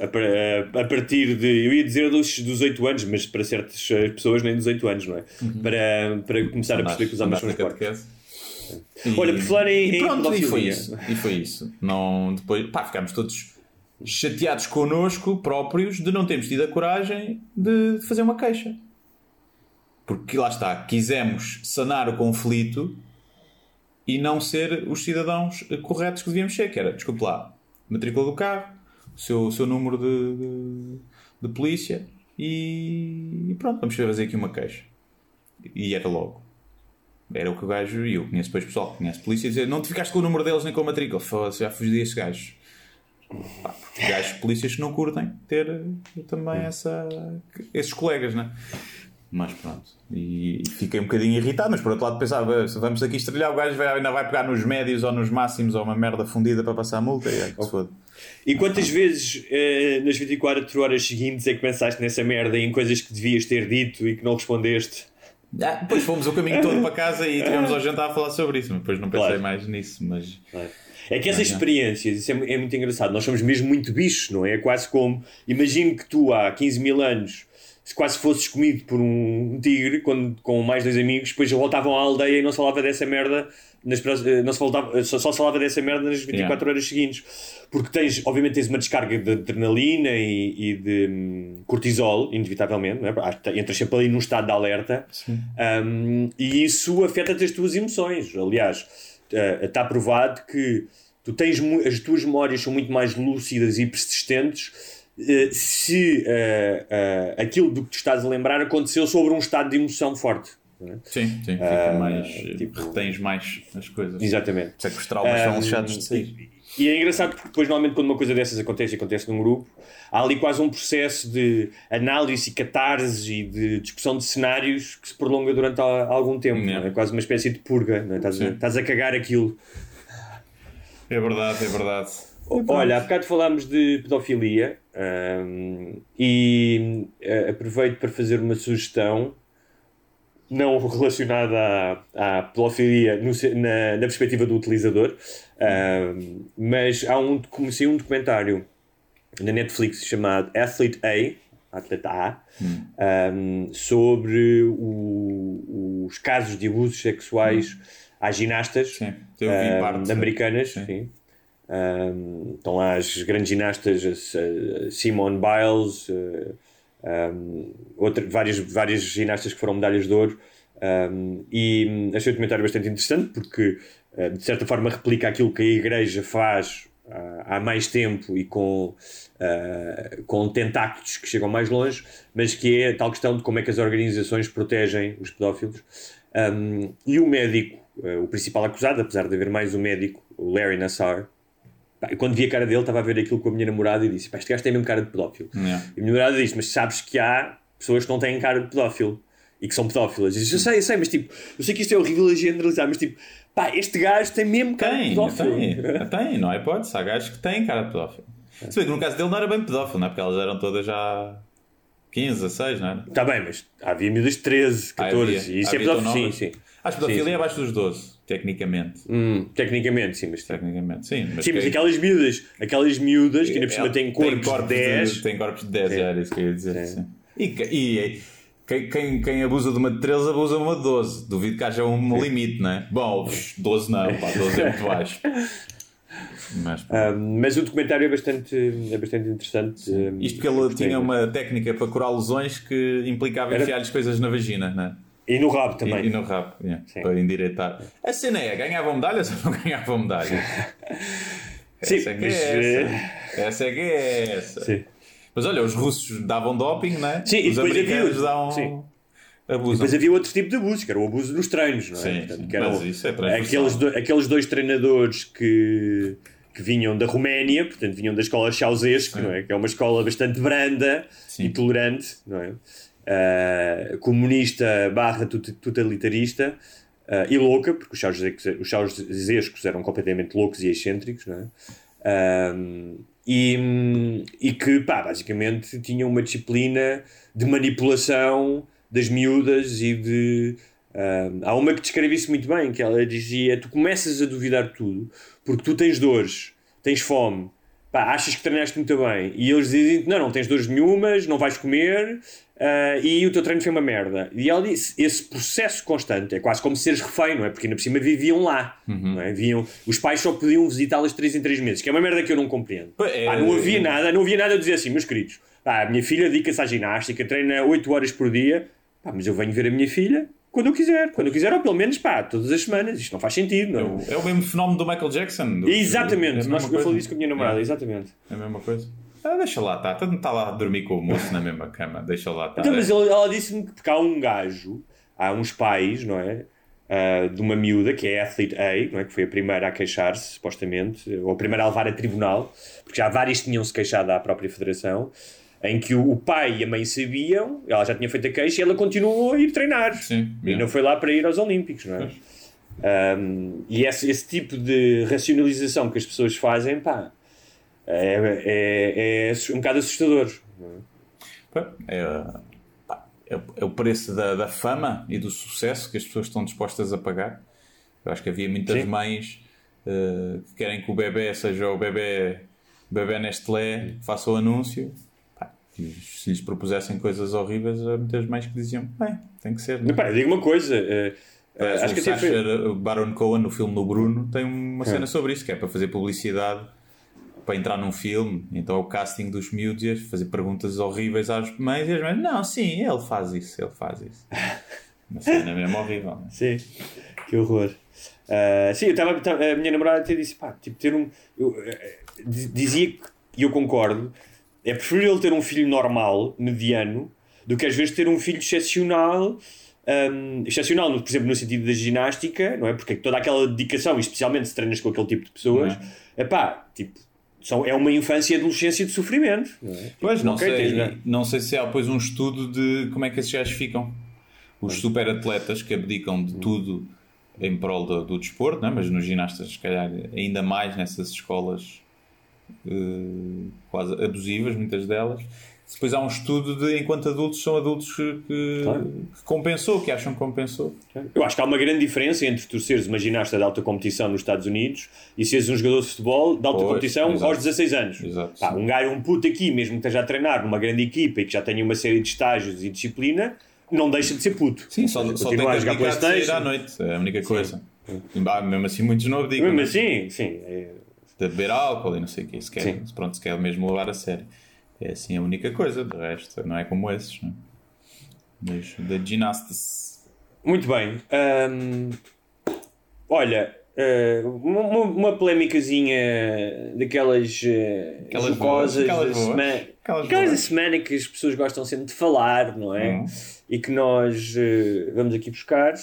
a, par- a- a partir de. Eu ia dizer dos, dos 8 anos, mas para certas pessoas nem dos 8 anos, não é? Para, para começar a perceber que os homens são os porcos. Olha, por falar em, E em pronto, e foi isso. E foi isso. Não, depois, pá, ficámos todos chateados connosco próprios de não termos tido a coragem de fazer uma queixa. Porque lá está, quisemos sanar o conflito e não ser os cidadãos corretos que devíamos ser, que era, desculpe lá, matrícula do carro, o seu, o seu número de, de, de polícia e, e pronto, vamos fazer aqui uma queixa. E era logo. Era o que o gajo, e eu conheço depois pessoal que conhece polícia, dizer não te ficaste com o número deles nem com a matrícula, foda-se, já fugi desses gajos. Pá, porque gajos de polícias que não curtem ter eh, também essa, esses colegas, né? Mas pronto, e fiquei um bocadinho irritado, mas por outro lado pensava, se vamos aqui estrelhar, o gajo vai, ainda vai pegar nos médios ou nos máximos ou uma merda fundida para passar a multa e é que se foda. E quantas vezes eh, nas 24 horas seguintes é que pensaste nessa merda e em coisas que devias ter dito e que não respondeste? Ah, depois fomos o caminho todo para casa e tivemos ao jantar a falar sobre isso, mas depois não pensei Claro. mais nisso, mas... É que essas experiências, isso é, é muito engraçado. Nós somos mesmo muito bichos, não é? É quase como. Imagino que tu há 15 mil anos se quase fosses comido por um tigre quando, com mais dois amigos, depois voltavam à aldeia e não se falava dessa merda. Nas, eh, não se falava, só, só se falava dessa merda nas 24 Yeah. horas seguintes. Porque tens, obviamente, tens uma descarga de adrenalina e, e de hum, cortisol, inevitavelmente, não é? Entras sempre ali num estado de alerta Um, e isso afeta-te as tuas emoções. Aliás, eh, está provado que tu tens as tuas memórias são muito mais lúcidas e persistentes eh, se eh, eh, aquilo do que tu estás a lembrar aconteceu sobre um estado de emoção forte. Não é? Sim, sim, fica Ah, mais... tipo- retens mais as coisas. Exatamente. Por isso é que os traumas são Um, lixados de sair. E é engraçado porque depois, normalmente, quando uma coisa dessas acontece e acontece num grupo, há ali quase um processo de análise e catarse e de discussão de cenários que se prolonga durante algum tempo. Yeah. não É quase uma espécie de purga. não é? Estás, a, estás a cagar aquilo. É verdade, é verdade. Olha, há bocado falámos de pedofilia hum, e eh, aproveito para fazer uma sugestão não relacionada à, à pedofilia no na, na perspectiva do utilizador, hum, mas há um, comecei um documentário na Netflix chamado Athlete A, Atleta A, hum, sobre o- os casos de abusos sexuais às ginastas Sim, parte. americanas. Sim. sim. Um, estão lá as grandes ginastas, a, a Simone Biles, uh, um, várias, várias ginastas que foram medalhas de ouro. Um, e achei o documentário bastante interessante porque, uh, de certa forma, replica aquilo que a Igreja faz há, há mais tempo e com, uh, com tentáculos que chegam mais longe, mas que é tal questão de como é que as organizações protegem os pedófilos. Um, e o médico, uh, o principal acusado, apesar de haver mais um médico, o Larry Nassar, Pá, quando vi a cara dele, estava a ver aquilo com a minha namorada e disse: Pá, este gajo tem mesmo cara de pedófilo. Yeah. E a minha namorada disse: Mas sabes que há pessoas que não têm cara de pedófilo e que são pedófilas. E disse: Eu sei, eu sei, mas tipo, eu sei que isto é horrível a generalizar, mas tipo, pá, este gajo tem mesmo cara de Tem, pedófilo. tem, tem, não é hipótese. Há gajos que têm cara de pedófilo. Se bem que no caso dele não era bem pedófilo, não é? Porque elas eram todas já 15, 16, não era? Está bem, mas havia miúdas de 13, 14, Ah, havia. e isso Havia é pedófilo. Sim, sim. Acho que pedofilia Sim, sim. é abaixo dos 12, tecnicamente. Hum, tecnicamente, sim, mas, Tecnicamente, sim. Mas sim, mas quem- aquelas miúdas, aquelas miúdas que ainda por cima têm corpos, de 10. Tem corpos de 10, Sim. era isso que eu ia dizer. sim. E, que- e quem, quem, quem abusa de uma de 13 abusa de uma de 12. Duvido que haja um limite, não é? Bom, pff, 12 não, pá, 12 é muito baixo. Mas, Um, mas o documentário é bastante, é bastante interessante. isto porque ele tinha uma técnica para curar lesões que implicava enfiar-lhes coisas na vagina, não é? E no rabo E, também. e no rabo, yeah, para endireitar. A cena é, ganhavam medalhas ou não ganhavam medalhas? Sim, essa é que mas, é essa. Essa é que é essa. Sim. Mas olha, os russos davam doping, não é? Sim, e os depois havia americanos outro- dão sim. abusam. Depois havia outro tipo de abuso, que era o abuso nos treinos, não é? Sim, Portanto, sim, mas isso é aqueles, do- aqueles dois treinadores que, que vinham da Roménia, portanto, vinham da escola Ceausescu, não é? Que é uma escola bastante branda Sim. e tolerante, não é? Uh, comunista barra totalitarista uh, e louca, porque os ceausescos, os eram completamente loucos e excêntricos, não é? Um, e, e que, pá, basicamente tinham uma disciplina de manipulação das miúdas e de. um, há uma que descreve isso muito bem, que ela dizia: Tu começas a duvidar de tudo porque tu tens dores, tens fome, pá, achas que treinaste muito bem, e eles dizem: Não, não tens dores nenhumas, não vais comer. Ah, e o teu treino foi uma merda. E ela disse: esse processo constante é quase como seres refém, não é? Porque ainda por cima viviam lá, não é? Viam, os pais só podiam visitá-las 3 em 3 meses, que é uma merda que eu não compreendo. É- não havia nada, não havia nada a dizer assim, meus queridos. A minha filha dedica-se à ginástica, treina 8 horas por dia, mas eu venho ver a minha filha quando eu quiser, quando eu quiser, ou pelo menos pá, todas as semanas. Isto não faz sentido, não é? É o mesmo fenómeno do Michael Jackson. do- Exatamente, é nós, eu falei isso com a minha namorada, É, exatamente. é a mesma coisa. Ah, deixa lá estar. Tá, tá lá a dormir com o moço na mesma cama. Deixa lá estar. Então, mas ele- ela disse-me que porque há um gajo, há uns pais, não é? Ah, de uma miúda que é Athlete A, não é? que foi a primeira a queixar-se, supostamente, ou a primeira a levar a tribunal, porque já várias tinham-se queixado à própria federação, em que o, o pai e a mãe sabiam, ela já tinha feito a queixa e ela continuou a ir treinar. Sim, E não foi lá para ir aos Olímpicos, não é? Um, e esse, esse tipo de racionalização que as pessoas fazem, pá, é, é, é um bocado assustador. É, é o- é o preço da, da fama e do sucesso que as pessoas estão dispostas a pagar. Eu acho que havia muitas Sim. mães eh, que querem que o bebê seja o bebê, bebê Nestlé, que faça o anúncio. Pá, se lhes propusessem coisas horríveis, há muitas mães que diziam: bem, tem que ser. não é?" Pá, digo uma coisa, Parece acho que Sacha foi. Baron Cohen no filme no Bruno tem uma cena sobre isso, que é para fazer publicidade para entrar num filme, então é o casting dos miúdos fazer perguntas horríveis às mães e as mães, não, sim, ele faz isso, ele faz isso. Uma cena mesmo horrível. né? Sim, que horror. Ah, sim, eu estava. A minha namorada até disse: pá, tipo, ter um. Eu, eh, di- dizia que, e eu concordo, é preferível ter um filho normal, mediano, do que às vezes ter um filho excepcional. hum, excepcional, por exemplo, no sentido da ginástica, não é? Porque toda aquela dedicação, especialmente se treinas com aquele tipo de pessoas, é pá, tipo, são, é uma infância e adolescência de sofrimento. Não é? Pois, não, sei, tens- não sei se há depois um estudo de como é que esses gajos ficam. Os super atletas que abdicam de tudo em prol do, do desporto, não é? mas nos ginastas, se calhar, ainda mais nessas escolas eh, quase abusivas, muitas delas. Depois há um estudo de enquanto adultos são adultos que, Claro. que compensou, que acham que compensou. Eu acho que há uma grande diferença entre tu seres uma ginasta de alta competição nos Estados Unidos e seres um jogador de futebol de alta Pois, competição exato. aos 16 anos. Exato, Pá, sim. um gajo, um puto aqui, mesmo que esteja a treinar numa grande equipa e que já tenha uma série de estágios e disciplina, não deixa de ser puto. Sim, só, só tem que a jogar PlayStation. à noite, é a única coisa. Ah, Mesmo assim, muitos não abdicam. Mesmo não é? assim, sim. é- de beber álcool e não sei o que, se quer, Sim. se pronto, se quer mesmo levar a sério. É assim a única coisa, de resto não é como esses, não é? Mas da gymnastics. Muito bem. Hum, olha, eh, uma, uma, polémicazinha daquelas uh, Aquelas jocosas aquelas da semana. aquelas Aquelas da semana que as pessoas gostam sempre de falar, não é? Hum. E que nós eh, vamos aqui buscar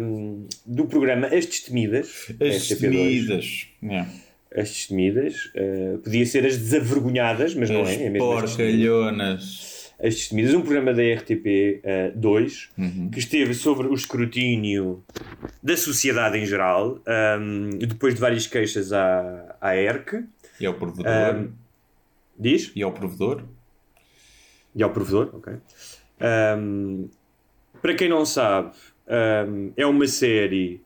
hum, do programa As Destemidas. As RTP2. temidas. Yeah. As Destemidas. eh, podia ser as Desavergonhadas, mas não As é. é mesmo porcalhonas. As Destemidas, um programa da RTP 2 Uhum. que esteve sobre o escrutínio da sociedade em geral, um, depois de várias queixas à, à ERC. E ao provedor. Um, diz? E ao provedor. E ao provedor, ok. Um, para quem não sabe, é uma série.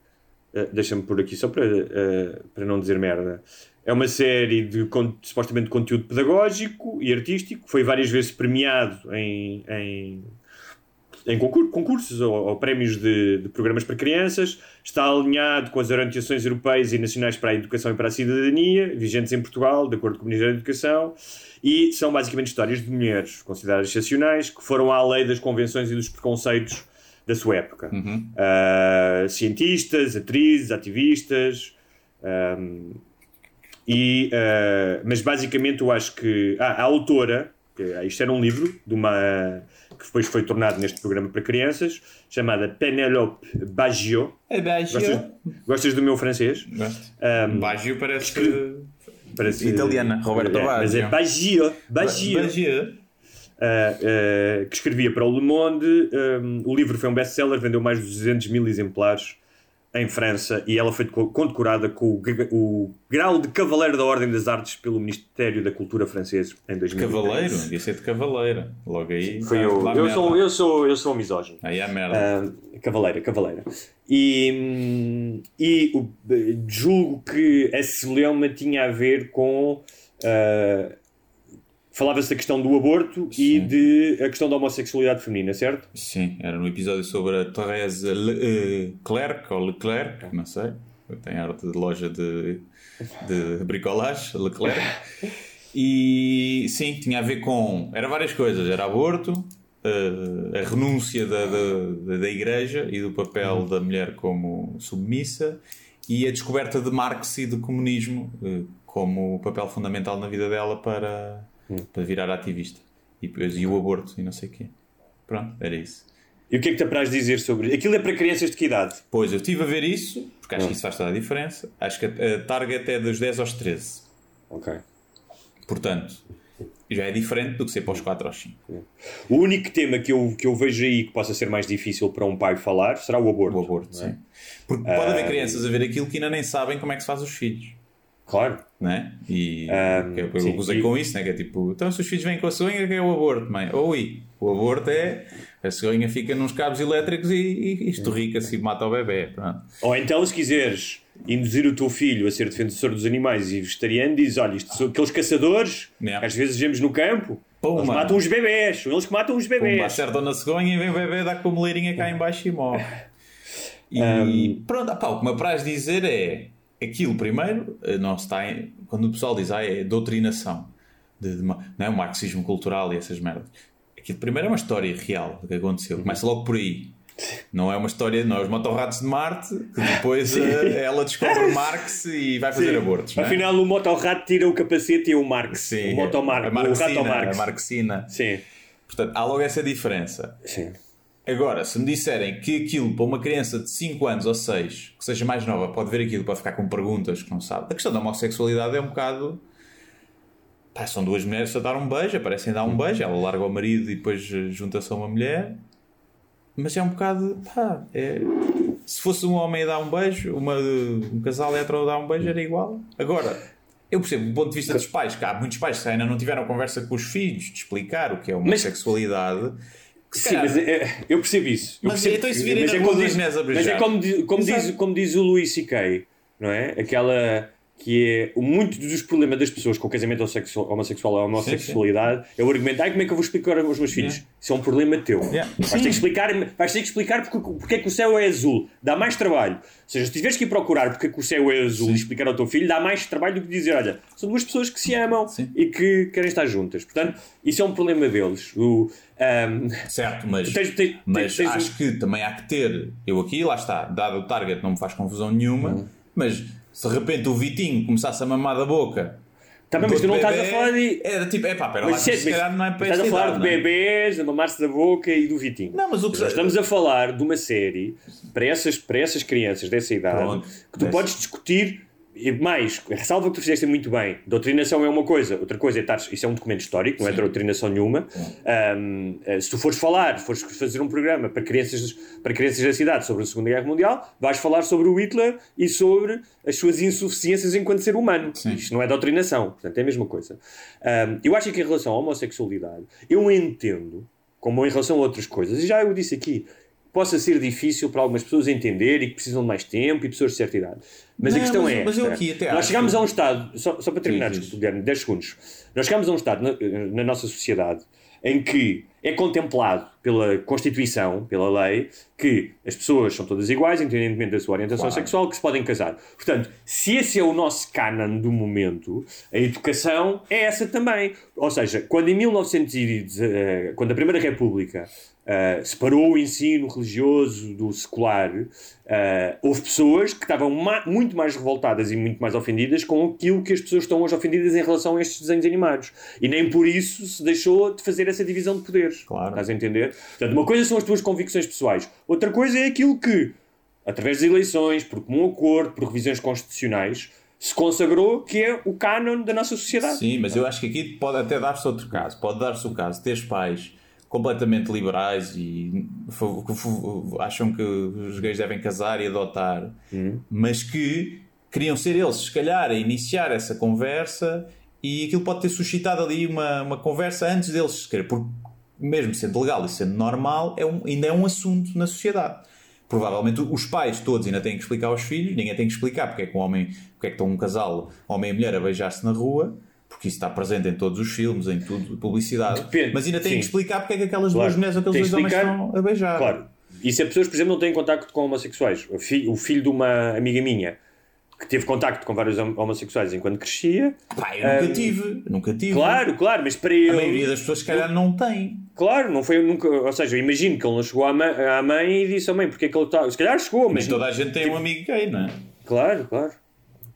Uh, Deixa-me por aqui só para, uh, para não dizer merda. É uma série de supostamente conteúdo pedagógico e artístico. Foi várias vezes premiado em, em, em concur- concursos ou, ou prémios de, de programas para crianças. Está alinhado com as orientações europeias e nacionais para a educação e para a cidadania, vigentes em Portugal, de acordo com o Ministério da Educação. E são basicamente histórias de mulheres consideradas excepcionais que foram à lei das convenções e dos preconceitos da sua época. Uhum. Uh, cientistas, atrizes, ativistas. um, e, uh, mas basicamente eu acho que ah, a autora, que, ah, isto era um livro de uma, que depois foi tornado neste programa para crianças, chamada Penelope Baggio. É Gostas, gostas do meu francês? Gosto. Um, Baggio parece parece- italiana. Roberto É, Mas é Baggio. Baggio. Baggio. Uh, uh, que escrevia para o Le Monde. Um, o livro foi um best-seller, vendeu mais de 200 mil exemplares em França e ela foi condecorada com o, o, grau de Cavaleiro da Ordem das Artes pelo Ministério da Cultura francês em 2010. Cavaleiro? Devia ser de Cavaleira. Logo aí. Foi eu. Eu sou, eu, sou, eu sou um misógino. Aí é merda. Uh, cavaleira, Cavaleira. E, e uh, julgo que a celeuma tinha a ver com. Uh, falava-se da questão do aborto Sim. e de a questão da homossexualidade feminina, certo? Sim, era no episódio sobre a Thérèse Le, uh, Clerc ou Leclerc, não sei. Tem arte de loja de, de bricolage, Leclerc. E sim, tinha a ver com. Era várias coisas. Era aborto, uh, a renúncia da, da, da igreja e do papel uhum. da mulher como submissa e a descoberta de Marx e do comunismo uh, como papel fundamental na vida dela para hum. para virar ativista. E depois e o aborto e não sei o quê. Pronto, era isso. E o que é que te apraz dizer sobre Aquilo é para crianças de que idade? Pois, eu estive a ver isso, porque acho hum. que isso faz toda a diferença. Acho que a, a target é dos 10 aos 13. Ok. Portanto, já é diferente do que ser para os 4 aos 5. O único tema que eu, que eu vejo aí que possa ser mais difícil para um pai falar será o aborto. O aborto, é? sim. Porque pode haver ah, crianças a ver aquilo que ainda nem sabem como é que se faz os filhos. Claro. Né? E um, eu, eu usei com isso, né? que é tipo, então se os filhos vêm com a cegonha, que é o aborto, mãe? Oi, o aborto é a cegonha fica nos cabos elétricos e, e estorrica-se e mata o bebê. Pronto. Ou então, se quiseres induzir o teu filho a ser defensor dos animais e vegetariano, diz: olha, isto são aqueles caçadores yeah. às vezes vemos no campo. Puma. Eles matam os bebés, são eles que matam os bebés. Pumba, acertam na cegonha e vem o bebê dar com a moleirinha cá embaixo e morre. E um... pronto, opá, o que me apraz dizer é aquilo primeiro eh, não está em, quando o pessoal diz ah, é doutrinação de, de, não é o marxismo cultural e essas merdas aquilo primeiro é uma história real do que aconteceu começa logo por aí não é uma história, não é os motorratos de Marte que depois uh, ela descobre Marx e vai fazer Sim. abortos. É? Afinal, o motorrato tira o capacete e o Marx. Sim, o a Marxina, o Marx. A Marxina. Sim. Portanto, há logo essa diferença. Sim. Agora, se me disserem que aquilo para uma criança de 5 anos ou 6, que seja mais nova, pode ver aquilo, pode ficar com perguntas que não sabe. A questão da homossexualidade é um bocado. Pá, são duas mulheres a dar um beijo, aparecem a dar um beijo, ela larga o marido e depois eh, junta-se a uma mulher. Mas é um bocado. Pá, é... Se fosse um homem a dar um beijo, uma, um casal hétero a dar um beijo, era igual. Agora, eu percebo, do ponto de vista dos pais, que há muitos pais que ainda não tiveram conversa com os filhos de explicar o que é homossexualidade. Mas Sim, mas é, eu percebo isso. Eu mas percebo, então isso vira mas, é como diz, mas é como, como, diz, como diz o Luís C.K., não é? Aquela que é muito dos problemas das pessoas com o casamento homossexual ou homossexualidade sim, sim. é o argumento, ai como é que eu vou explicar aos meus filhos? Yeah. Isso é um problema teu. Yeah. Vais, ter que explicar, vais ter que explicar porque, porque é que o céu é azul. Dá mais trabalho. Ou seja, se tiveres que ir procurar porque é que o céu é azul sim. e explicar ao teu filho, dá mais trabalho do que dizer, olha, são duas pessoas que se amam e que querem estar juntas. Portanto, isso é um problema deles. O, um, certo, mas, tens, tens, mas tens, acho um... que também há que ter, eu aqui, lá está, dado o target não me faz confusão nenhuma, uhum. mas se de repente o Vitinho começasse a mamar da boca. Também, mas tu não bebê, estás a falar de. Era tipo, é pá, pera lá, se calhar não é para Estás a falar de é? bebês, de mamar-se da boca e do Vitinho. Não, mas o que. Nós estamos a falar de uma série para essas, para essas crianças dessa idade Pronto, que tu podes discutir e mais, ressalva que tu fizeste muito bem. Doutrinação é uma coisa, outra coisa é estar. Isso é um documento histórico, não é doutrinação nenhuma. Um, eh, se tu fores falar, fores fazer um programa para crianças, para crianças da cidade sobre a Segunda Guerra Mundial, vais falar sobre o Hitler e sobre as suas insuficiências enquanto ser humano. Sim. Isto não é doutrinação, portanto é a mesma coisa. Um, eu acho que em relação à homossexualidade, eu entendo, como em relação a outras coisas, e já eu disse aqui, possa ser difícil para algumas pessoas entender e que precisam de mais tempo e pessoas de certa idade. Mas não, a questão mas, é. Mas nós chegámos a um estado, só, só para terminar, Guilherme, 10 segundos. Nós chegámos a um estado na, na, nossa sociedade em que é contemplado pela Constituição, pela lei, que as pessoas são todas iguais, independentemente da sua orientação claro. sexual, que se podem casar. Portanto, se esse é o nosso canon do momento, a educação é essa também. Ou seja, quando em 1900, eh, quando a Primeira República uh, separou o ensino religioso do secular, uh, houve pessoas que estavam ma muito mais revoltadas e muito mais ofendidas com aquilo que as pessoas estão hoje ofendidas em relação a estes desenhos animados. E nem por isso se deixou de fazer essa divisão de poderes. Claro. Estás a entender? Portanto, uma coisa são as tuas convicções pessoais, outra coisa é aquilo que, através das eleições, por comum acordo, por revisões constitucionais, se consagrou, que é o canon da nossa sociedade. Sim, mas eu acho que aqui pode até dar-se outro caso. Pode dar-se o caso de teres pais completamente liberais e acham que os gays devem casar e adotar, mas que queriam ser eles, se calhar, a iniciar essa conversa e aquilo pode ter suscitado ali uma, uma conversa antes deles se querer, porque mesmo sendo legal e sendo normal, é um- ainda é um assunto na sociedade. Provavelmente os pais todos ainda têm que explicar aos filhos, ninguém tem que explicar porque é que um homem, porque é que estão um casal, homem e mulher, a beijar-se na rua, porque isso está presente em todos os filmes, em tudo, publicidade, Depende, mas ainda sim. que explicar porque é que aquelas Claro. duas mulheres aqueles Tem dois homens estão a beijar. Claro. E se as pessoas, por exemplo, não têm contacto com homossexuais? O filho, o filho de uma amiga minha que teve contacto com vários hom- homossexuais enquanto crescia. Pá, eu nunca tive, nunca tive. Claro, claro, mas para A ele. maioria das pessoas, se calhar, não tem. Claro, não foi nunca. Ou seja, eu imagino que ele não chegou à mãe, à mãe e disse à mãe porque é que ele está. Se calhar chegou, mas. Nem toda a gente tem um amigo gay, não é? Claro, claro.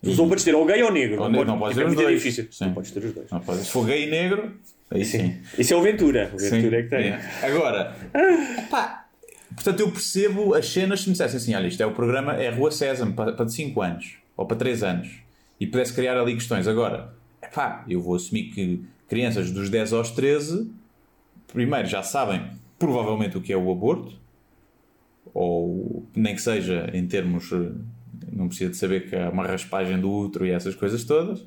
Tu só podes ter ou gay ou negro. Ou não, negro, pode- não podes é ter os muito dois. difícil. Sim. Não podes ter os dois. Não pode. Se for gay e negro, aí sim. Isso é o Ventura. O Sim. Ventura é que tem. É. Agora, pá, portanto, eu percebo as cenas se me dissessem assim: olha, isto é o programa, é Rua Sésamo para, para de 5 anos ou para 3 anos e pudesse criar ali questões. Agora, pá, eu vou assumir que crianças dos 10 aos 13, primeiro já sabem provavelmente o que é o aborto, ou nem que seja em termos. Não precisa de saber que é uma raspagem do útero e essas coisas todas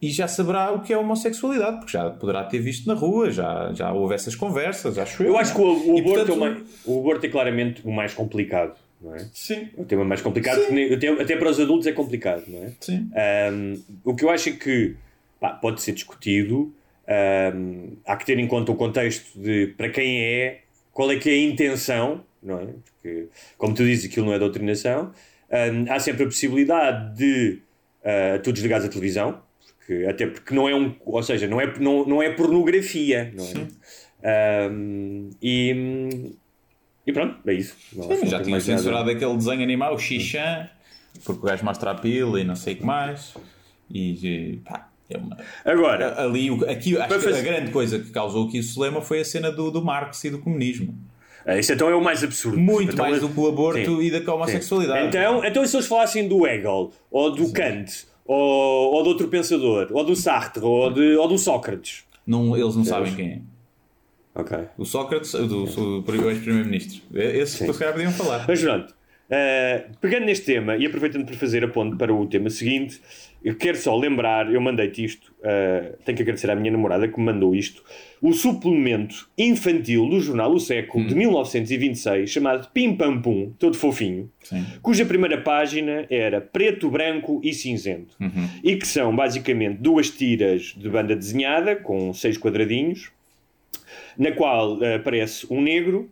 e já saberá o que é homossexualidade, porque já poderá ter visto na rua, já, já houve essas conversas, acho eu. Eu acho que o, o E, aborto portanto, é o, aborto é claramente o mais complicado. Não é? Sim, O tema mais complicado, nem- até, até para os adultos é complicado, não é? sim. Um, o que eu acho é que pá, pode ser discutido, um, há que ter em conta o contexto de para quem é, qual é que é a intenção, não é? Porque, como tu dizes, aquilo não é doutrinação. Um, há sempre a possibilidade de uh, tu desligares a televisão, porque, até porque não é um, ou seja, não é, não, não é pornografia, não é? Um, e, e pronto, é isso. Não, que não já tinha nada. censurado aquele desenho animal, o Xixan, porque o gajo mostra a pila e não sei o que mais. E pá, é uma. Agora, Ali, aqui, acho Para que fazer- a grande coisa que causou aqui o Solema foi a cena do, do Marx e do comunismo. Ah, Isso então é o mais absurdo. Muito Então, mais do que o aborto Sim. e da homossexualidade. Então, então, se eles falassem do Hegel, ou do Kant, ou, ou de outro pensador, ou do Sartre, ou, de, ou do Sócrates? Não, eles não sabem quem é. Ok. O Sócrates, do, do ex-primeiro-ministro. Esses se calhar podiam falar. Mas pronto, eh, pegando neste tema e aproveitando para fazer a ponte para o tema seguinte, eu quero só lembrar, eu mandei-te isto, eh, tenho que agradecer à minha namorada que me mandou isto, o suplemento infantil do jornal O Século de 1926, chamado Pim Pam Pum, todo fofinho, Sim. cuja primeira página era preto, branco e cinzento. E que são basicamente duas tiras de banda desenhada com seis quadradinhos, na qual eh, aparece um negro,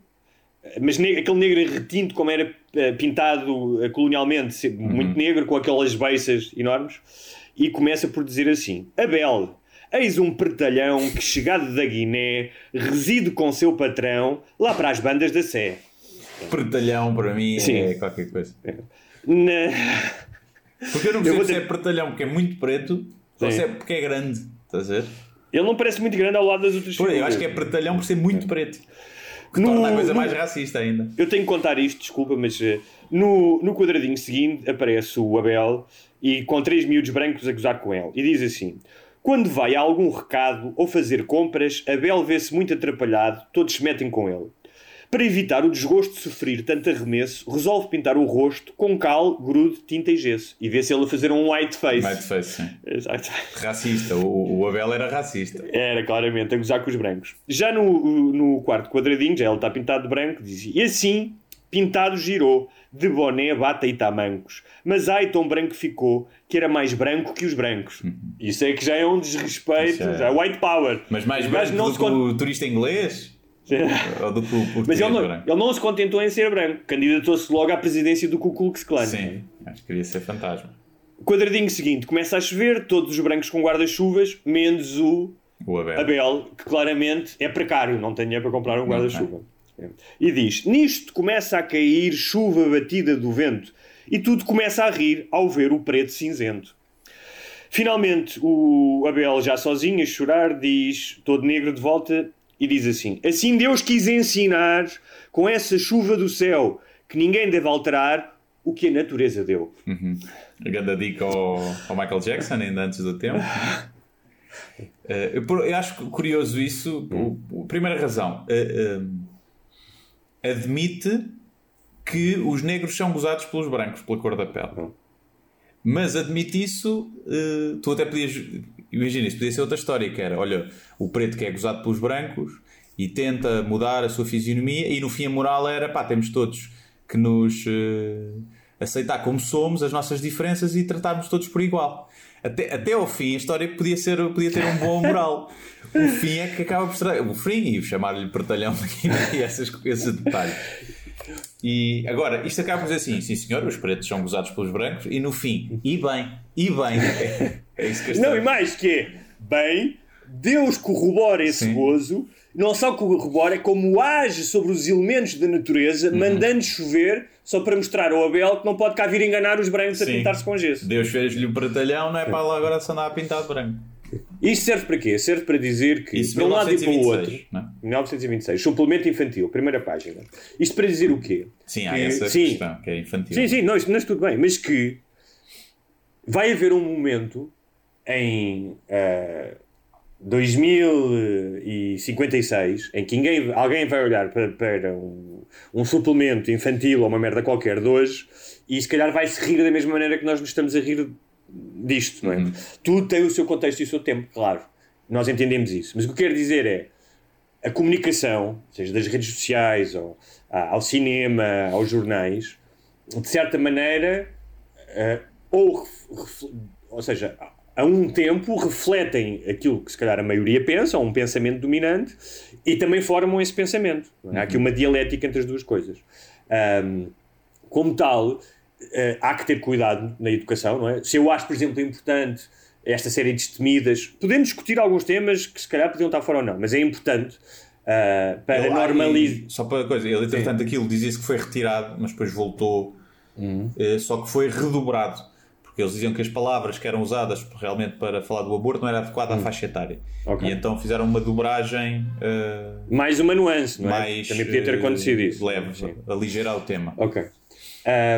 mas ne- aquele negro retinto, como era eh, pintado eh, colonialmente, se- muito negro, com aquelas beiças enormes, e começa por dizer assim: Abel. Eis um pretalhão que, chegado da Guiné, reside com seu patrão lá para as bandas da Sé. Pretalhão para mim Sim. é qualquer coisa. Na... Porque eu não Eu percebo se ter- é pretalhão porque é muito preto ou se é porque é grande. Estás a ver? Ele não parece muito grande ao lado das outras Pois, eu acho que é pretalhão por ser muito preto. Que No- torna a coisa no- mais racista ainda. Eu tenho que contar isto, desculpa, mas eh, no, no quadradinho seguinte aparece o Abel e com três miúdos brancos a gozar com ele. E diz assim: Quando vai a algum recado ou fazer compras, Abel vê-se muito atrapalhado, todos se metem com ele. Para evitar o desgosto de sofrer tanto arremesso, resolve pintar o rosto com cal, grude, tinta e gesso. E vê-se ele a fazer um white face. Whiteface, sim. Exato. Racista. O, o Abel era racista. Era claramente a gozar com os brancos. Já no, no quarto quadradinho, já ele está pintado de branco, dizia: E assim, pintado girou, de boné, bata e tamancos. Mas ai, tão branco ficou, que era mais branco que os brancos. Isso é que já é um desrespeito, é- já é white power. Mas mais branco não do se que o turista inglês? Português Mas ele não, branco? ele não se contentou em ser branco, candidatou-se logo à presidência do Ku Klux Klan. Sim, acho que queria ser fantasma. Quadradinho seguinte, começa a chover, todos os brancos com guarda-chuvas, menos o O Abel. Abel, que claramente é precário, não tem dinheiro para comprar um guarda-chuva. E diz: Nisto começa a cair chuva batida do vento, e tudo começa a rir ao ver o preto cinzento. Finalmente, o Abel, já sozinho, a chorar, diz, todo negro de volta, e diz assim: Assim Deus quis ensinar, com essa chuva do céu, que ninguém deve alterar o que a natureza deu. Uhum. A grande dica ao, ao, Michael Jackson, ainda antes do tempo. uh, eu, eu, acho curioso isso. a primeira razão, uh, uh, admite que os negros são gozados pelos brancos, pela cor da pele. Mas admite isso, tu até podias. Imagina, isso podia ser outra história, que era, olha, o preto que é gozado pelos brancos e tenta mudar a sua fisionomia, e no fim a moral era, pá, temos todos que nos uh, aceitar como somos, as nossas diferenças e tratarmos todos por igual. Até, até ao fim a história podia, ser, podia ter um bom moral. o fim é que acaba por ser. O fim e chamar-lhe pertalhão e essas, esses detalhes. E agora, isto acaba por dizer assim: sim senhor, os pretos são gozados pelos brancos, e no fim, e bem, e bem. É, é isso que Não, e mais que é, bem, Deus corrobora esse sim. gozo não só corrobora, é como age sobre os elementos da natureza, uhum. mandando chover só para mostrar ao Abel que não pode cá vir enganar os brancos Sim. a pintar-se com gesso. Deus fez-lhe o pratalhão, não é para lá agora se andar a pintar de branco. Isto serve para quê? Serve para dizer que, Isso de um lado e para o outro, não? 1926, suplemento infantil, primeira página. Isto para dizer o quê? Sim, há que, essa sim, questão, que é infantil. Sim, sim, não, isto, não é tudo bem, mas que vai haver um momento em uh, 2056, em que ninguém, alguém vai olhar para, para um, um, suplemento infantil ou uma merda qualquer de hoje e se calhar vai se rir da mesma maneira que nós nos estamos a rir disto, não é? Uhum. Tudo tem o seu contexto e o seu tempo, claro. Nós entendemos isso. Mas o que eu quero dizer é a comunicação, seja das redes sociais ou ao cinema, aos jornais, de certa maneira, uh, ou, ou seja, a um tempo refletem aquilo que se calhar a maioria pensa, ou um pensamento dominante, e também formam esse pensamento. É? Há aqui uma dialética entre as duas coisas. Um, como tal, uh, há que ter cuidado na educação, não é? Se eu acho, por exemplo, importante esta série de destemidas, podemos discutir alguns temas que se calhar podiam estar fora ou não, mas é importante uh, para normalizar. Só para coisa, ele entretanto Sim. aquilo dizia-se que foi retirado, mas depois voltou, uhum. uh, só que foi redobrado porque eles diziam que as palavras que eram usadas realmente para falar do aborto não era adequada à hum. faixa etária. Okay. E então fizeram uma dobragem. Uh, mais uma nuance, não é? Mais, Também podia ter acontecido uh, isso. Leve, Sim. aligerar o tema. Ok.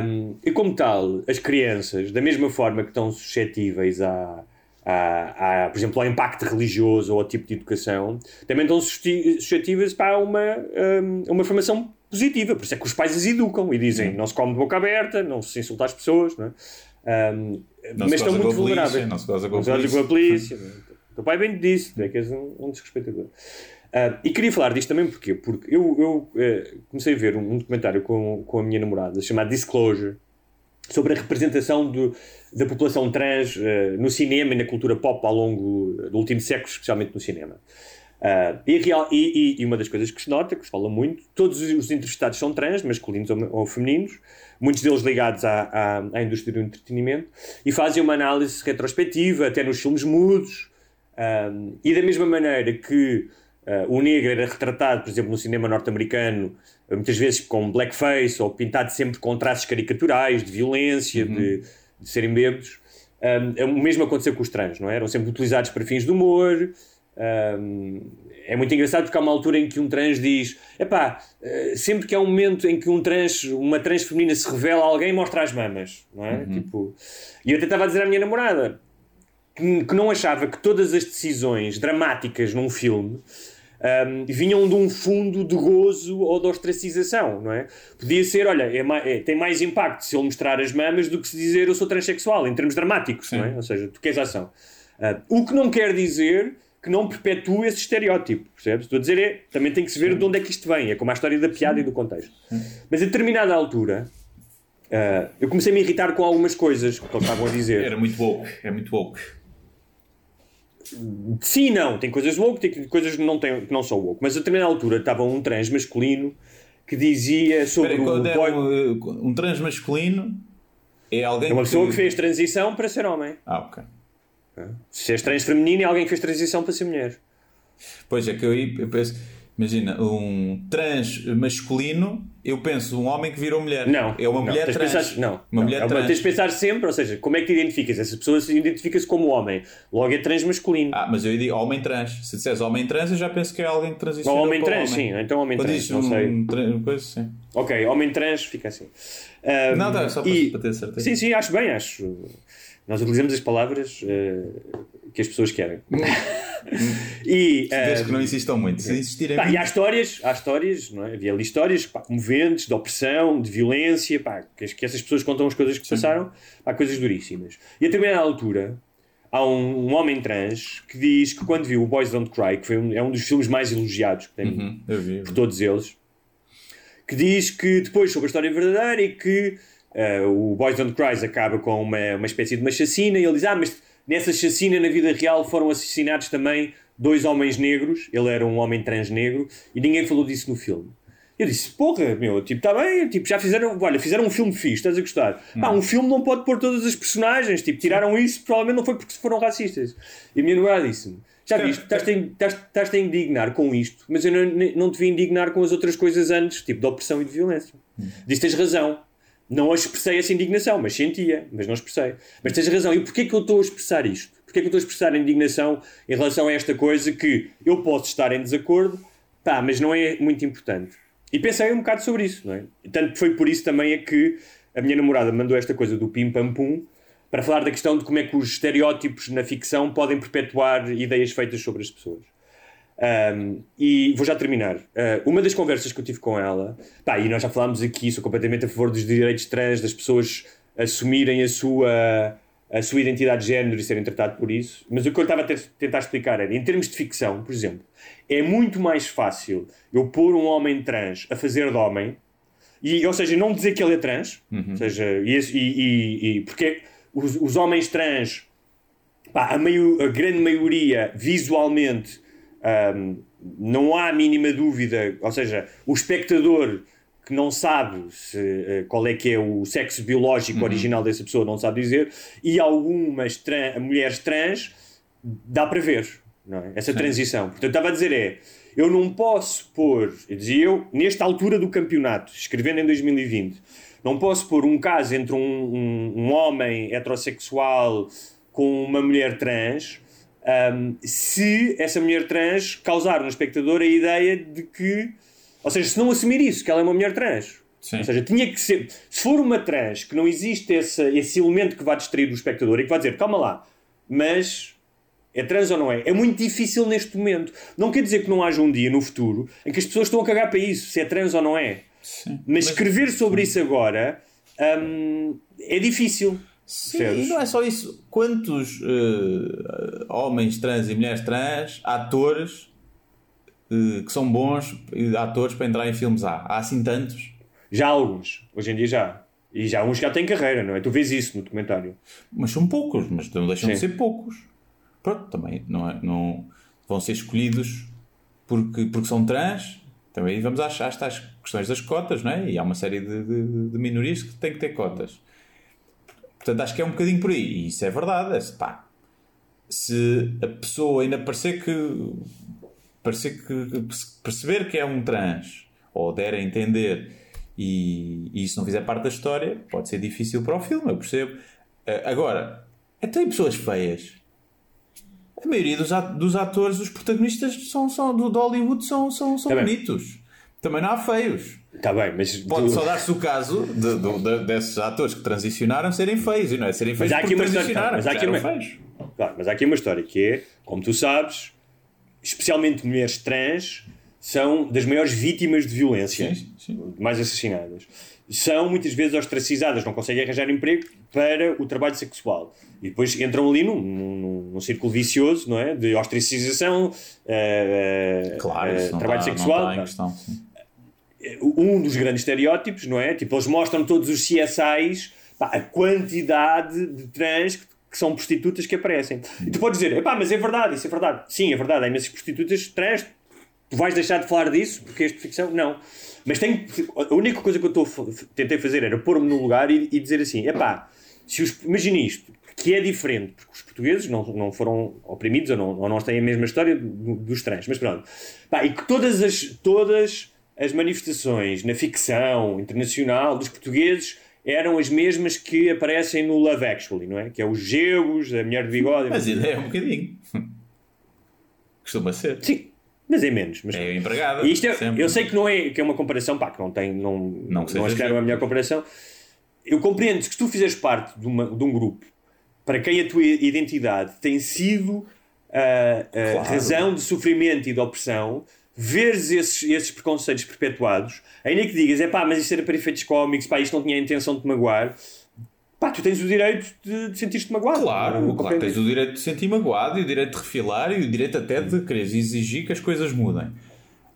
Um, e como tal, as crianças, da mesma forma que estão suscetíveis a, por exemplo, ao impacto religioso ou ao tipo de educação, também estão suscetíveis para uma, um, uma formação positiva. Por isso é que os pais as educam e dizem não se come de boca aberta, não se insulta as pessoas, não é? Um, mas estão muito vulneráveis. Não se goza com a polícia. Com a polícia. o pai bem disse, é que és um, um desrespeitador. Uh, e queria falar disto também porque, porque eu, eu uh, comecei a ver um, um, documentário com, com a minha namorada chamado Disclosure sobre a representação do, da população trans uh, no cinema e na cultura pop ao longo do último século, especialmente no cinema. Uh, e, real, e, e, uma das coisas que se nota, que se fala muito, todos os entrevistados são trans, masculinos ou, ou femininos, muitos deles ligados à, à, à, indústria do entretenimento, e fazem uma análise retrospectiva, até nos filmes mudos, um, e da mesma maneira que uh, o negro era retratado, por exemplo, no cinema norte-americano, muitas vezes com blackface, ou pintado sempre com traços caricaturais, de violência, uhum. de, de, serem bêbados, um, o mesmo aconteceu com os trans, não é? Eram sempre utilizados para fins de humor, um, é muito engraçado porque há uma altura em que um trans diz: epá, eh, sempre que há um momento em que um trans, uma trans feminina se revela, alguém mostra as mamas, não é? Uhum. Tipo, e eu até estava a dizer à minha namorada que, que não achava que todas as decisões dramáticas num filme um, vinham de um fundo de gozo ou de ostracização, não é? Podia ser, olha, é, é, tem mais impacto se ele mostrar as mamas do que se dizer eu sou transexual, em termos dramáticos, Sim. não é? Ou seja, tu queres ação. Uh, o que não quer dizer que não perpetue esse estereótipo, percebes? Estou a dizer é, também tem que se ver de onde é que isto vem, é como a história da piada e do contexto. Mas a determinada altura, uh, eu comecei a me irritar com algumas coisas que eles estavam a dizer. Era muito woke, é muito woke. Sim, não, tem coisas woke, tem coisas que não, tem, que não são woke, mas a determinada altura estava um trans masculino que dizia sobre Espera, o boy... um, um trans masculino é alguém é uma pessoa que... que fez transição para ser homem. Ah, ok. Se és trans feminino e alguém que fez transição para ser mulher. Pois é, que eu, eu penso, imagina, um trans masculino eu penso um homem que virou mulher. Não. É uma não, mulher trans. Pensar, não. Uma não, mulher é trans. Tens de pensar sempre, ou seja, como é que te identificas? Essa pessoa se identifica-se como homem. Logo é trans masculino. Ah, mas eu digo homem trans. Se disseres homem trans, eu já penso que é alguém que transiciona Ou homem trans, homem. sim. Então homem Quando trans, não um sei. coisa, sim. Ok, homem trans, fica assim. Ahm, Não, tá, só para- para ter certeza. Sim, sim, acho bem, acho. Nós utilizamos as palavras eh, que as pessoas querem. e, ahm, que não insistam muito. Se insistirem Pá, e há histórias, há histórias, não é? Havia ali histórias pá, comoventes, de opressão, de violência, pá, que, que essas pessoas contam as coisas que passaram, pá, coisas duríssimas. E a determinada altura, há um, um homem trans que diz que quando viu o Boys Don't Cry, que foi um, é um dos filmes mais elogiados tem Uhum, vi. por vi. todos eles, que diz que depois sobre a história verdadeira e que eh, o Boys Don't Cry acaba com uma, uma espécie de uma chacina e ele diz, ah, mas nessa chacina na vida real foram assassinados também dois homens negros, ele era um homem trans negro e ninguém falou disso no filme. Eu disse, porra, meu, tipo, está bem, tipo, já fizeram, olha, fizeram um filme fixe, estás a gostar. Pá, um filme não pode pôr todas as personagens, tipo, tiraram isso, provavelmente não foi porque foram racistas. E a minha namorada disse-me, já viste, estás-te a- indignar com isto, mas eu não, não te vi indignar com as outras coisas antes, tipo, de opressão e de violência. Disse, tens razão. Não expressei essa indignação, mas sentia, mas não expressei. Mas tens razão. E porquê que eu estou a expressar isto? Porquê que eu estou a expressar a indignação em relação a esta coisa que eu posso estar em desacordo, pá, mas não é muito importante. E pensei um bocado sobre isso, não é? Tanto foi por isso também é que a minha namorada mandou esta coisa do pim pam pum para falar da questão de como é que os estereótipos na ficção podem perpetuar ideias feitas sobre as pessoas. Um, e vou já terminar. Uh, uma das conversas que eu tive com ela, pá, e nós já falámos aqui, sou completamente a favor dos direitos trans, das pessoas assumirem a sua, a sua identidade de género e serem tratados por isso, mas o que eu estava a tentar explicar era, em termos de ficção, por exemplo, é muito mais fácil eu pôr um homem trans a fazer de homem, e, ou seja, não dizer que ele é trans, ou seja, e, e- e- e- porque os, os homens trans pá, a, meio- a grande maioria visualmente ahm, não há a mínima dúvida, ou seja, o espectador que não sabe se, eh, qual é que é o sexo biológico original dessa pessoa, não sabe dizer, e algumas tran- mulheres trans dá para ver é? essa transição. Portanto, estava a dizer é, eu não posso pôr, eu dizia eu, nesta altura do campeonato, escrevendo em 2020, não posso pôr um caso entre um, um- um homem heterossexual com uma mulher trans ahm, se essa mulher trans causar no espectador a ideia de que, ou seja, se não assumir isso, que ela é uma mulher trans. Sim. Ou seja, tinha que ser. Se for uma trans que não existe esse, esse elemento que vai distrair o espectador e que vai dizer, calma lá, mas é trans ou não é? É muito difícil neste momento. Não quer dizer que não haja um dia no futuro em que as pessoas estão a cagar para isso, se é trans ou não é. Mas, escrever sobre isso agora hum, é difícil. Sim, e não é só isso. Quantos eh, homens trans e mulheres trans, atores, eh, que são bons atores para entrar em filmes há? Há assim tantos? Já há alguns, hoje em dia já. E já há uns que já têm carreira, não é? Tu vês isso no documentário. Mas são poucos, mas não deixam de Sim. ser poucos. Pronto, também não, é, não vão ser escolhidos porque, porque são trans. Também vamos às, às tais questões das cotas, não é? E há uma série de, de- de minorias que têm que ter cotas. Portanto, acho que é um bocadinho por aí. E isso é verdade. é, pá, se a pessoa ainda parecer que, parecer que, perceber que é um trans ou der a entender e, e isso não fizer parte da história, pode ser difícil para o filme, eu percebo. Eh, Agora, até em pessoas feias. A maioria dos, at- dos atores, os protagonistas são, são, do, Hollywood são, são, são bem. bonitos. Também não há feios. Está bem, mas. Pode tu- só dar-se o caso de, de- de- desses atores que transicionaram serem feios. E não é serem feios Mas há aqui uma história- mas há aqui uma-. Claro, mas há aqui uma história que é, como tu sabes, especialmente mulheres trans são das maiores vítimas de violência, Sim, sim. mais assassinadas. São muitas vezes ostracizadas, não conseguem arranjar emprego para o trabalho sexual. E depois entram ali num, num, num círculo vicioso, não é? De ostracização, eh, Claro, não trabalho não sexual. em Não. questão. Um dos grandes estereótipos, não é? Tipo, eles mostram todos os CSIs, pá, a quantidade de trans que, que são prostitutas que aparecem. E tu podes dizer, pá, mas é verdade, isso é verdade. Sim, é verdade, há imensas prostitutas trans. Tu vais deixar de falar disso porque de ficção? Não. Mas tem, a única coisa que eu tentei fazer era pôr-me no lugar e, e dizer assim, epá, se imagina isto, que é diferente, porque os portugueses não, não foram oprimidos ou não, ou não têm a mesma história do- dos trans, mas pronto. E que todas as, todas as manifestações na ficção internacional dos portugueses eram as mesmas que aparecem no Love Actually, não é? Que é os geus, a mulher de bigode. Mas a ideia é um bocadinho. Costuma ser. Sim, mas é menos. Mas... É empregada. Isto é- sempre. eu sei que não é, que é uma comparação, pá, que não tem, não, Não não, que acho que era uma melhor comparação. Eu compreendo que se tu fizeres parte de, uma- de um grupo para quem a tua identidade tem sido a, a Claro. razão de sofrimento e de opressão, veres esses, esses preconceitos perpetuados, ainda que digas, é pá, mas isto era para efeitos cómicos, pá, isto não tinha a intenção de te magoar, pá, tu tens o direito de, de sentir-te magoado. Claro, claro, tens o direito de sentir magoado e o direito de refilar e o direito até de quereres exigir que as coisas mudem.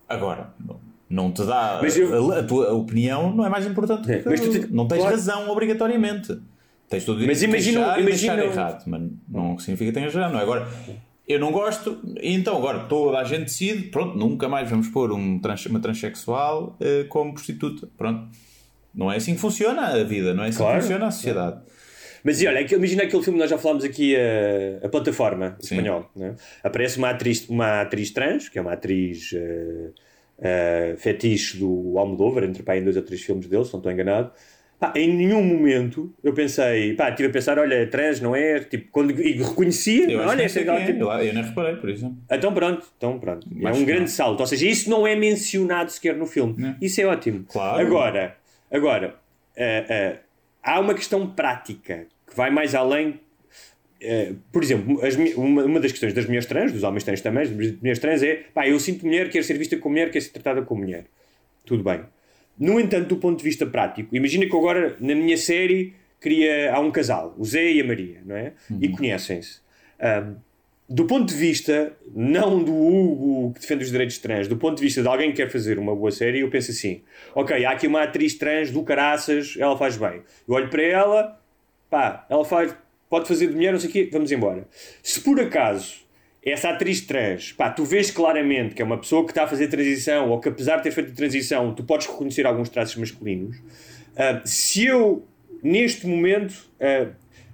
Agora, não- te dá. Eu- a, a tua opinião não é mais importante É, que mas tu te- Não tens claro. razão obrigatoriamente. Tens todo o direito Mas de imagina- deixar imagina- deixar errado, mas não significa que tenhas razão. Não é? Agora, eu não gosto, e então agora toda a gente decide, pronto, nunca mais vamos pôr um trans, uma transexual eh, como prostituta. Pronto. Não é assim que funciona a vida, não é assim Claro. que funciona a sociedade. Mas e olha, imagina aquele filme que nós já falámos aqui, a, a plataforma espanhol. Né? Aparece uma atriz, uma atriz trans, que é uma atriz eh, eh, fetiche do Almodóvar, entre pá, em dois ou três filmes dele, se não estou enganado. Pá, em nenhum momento eu pensei, pá, estive a pensar, olha, trans não é? Tipo, quando, e reconhecia, Eu olha, ela é. tipo, eu, eu nem reparei, por exemplo. então pronto, então pronto. Mas é um não. grande salto. Ou seja, isso não é mencionado sequer no filme. Não. Isso é ótimo. Claro. Agora, agora eh, eh, há uma questão prática que vai mais além. eh, por exemplo, as uma, uma das questões das mulheres trans, dos homens trans também, das mulheres trans é pá, eu sinto mulher, quero ser vista como mulher, quero ser tratada como mulher. Tudo bem. No entanto, do ponto de vista prático, imagina que eu agora na minha série queria. Há um casal, o Zé e a Maria, não é? E conhecem-se. Ahm, do ponto de vista, não do Hugo que defende os direitos trans, do ponto de vista de alguém que quer fazer uma boa série, eu penso assim: ok, há aqui uma atriz trans do caraças, ela faz bem. Eu olho para ela, pá, ela faz, pode fazer de mulher, não sei o quê, vamos embora. Se por acaso essa atriz trans, pá, tu vês claramente que é uma pessoa que está a fazer transição, ou que apesar de ter feito a transição, tu podes reconhecer alguns traços masculinos. ah, se eu, neste momento, ah,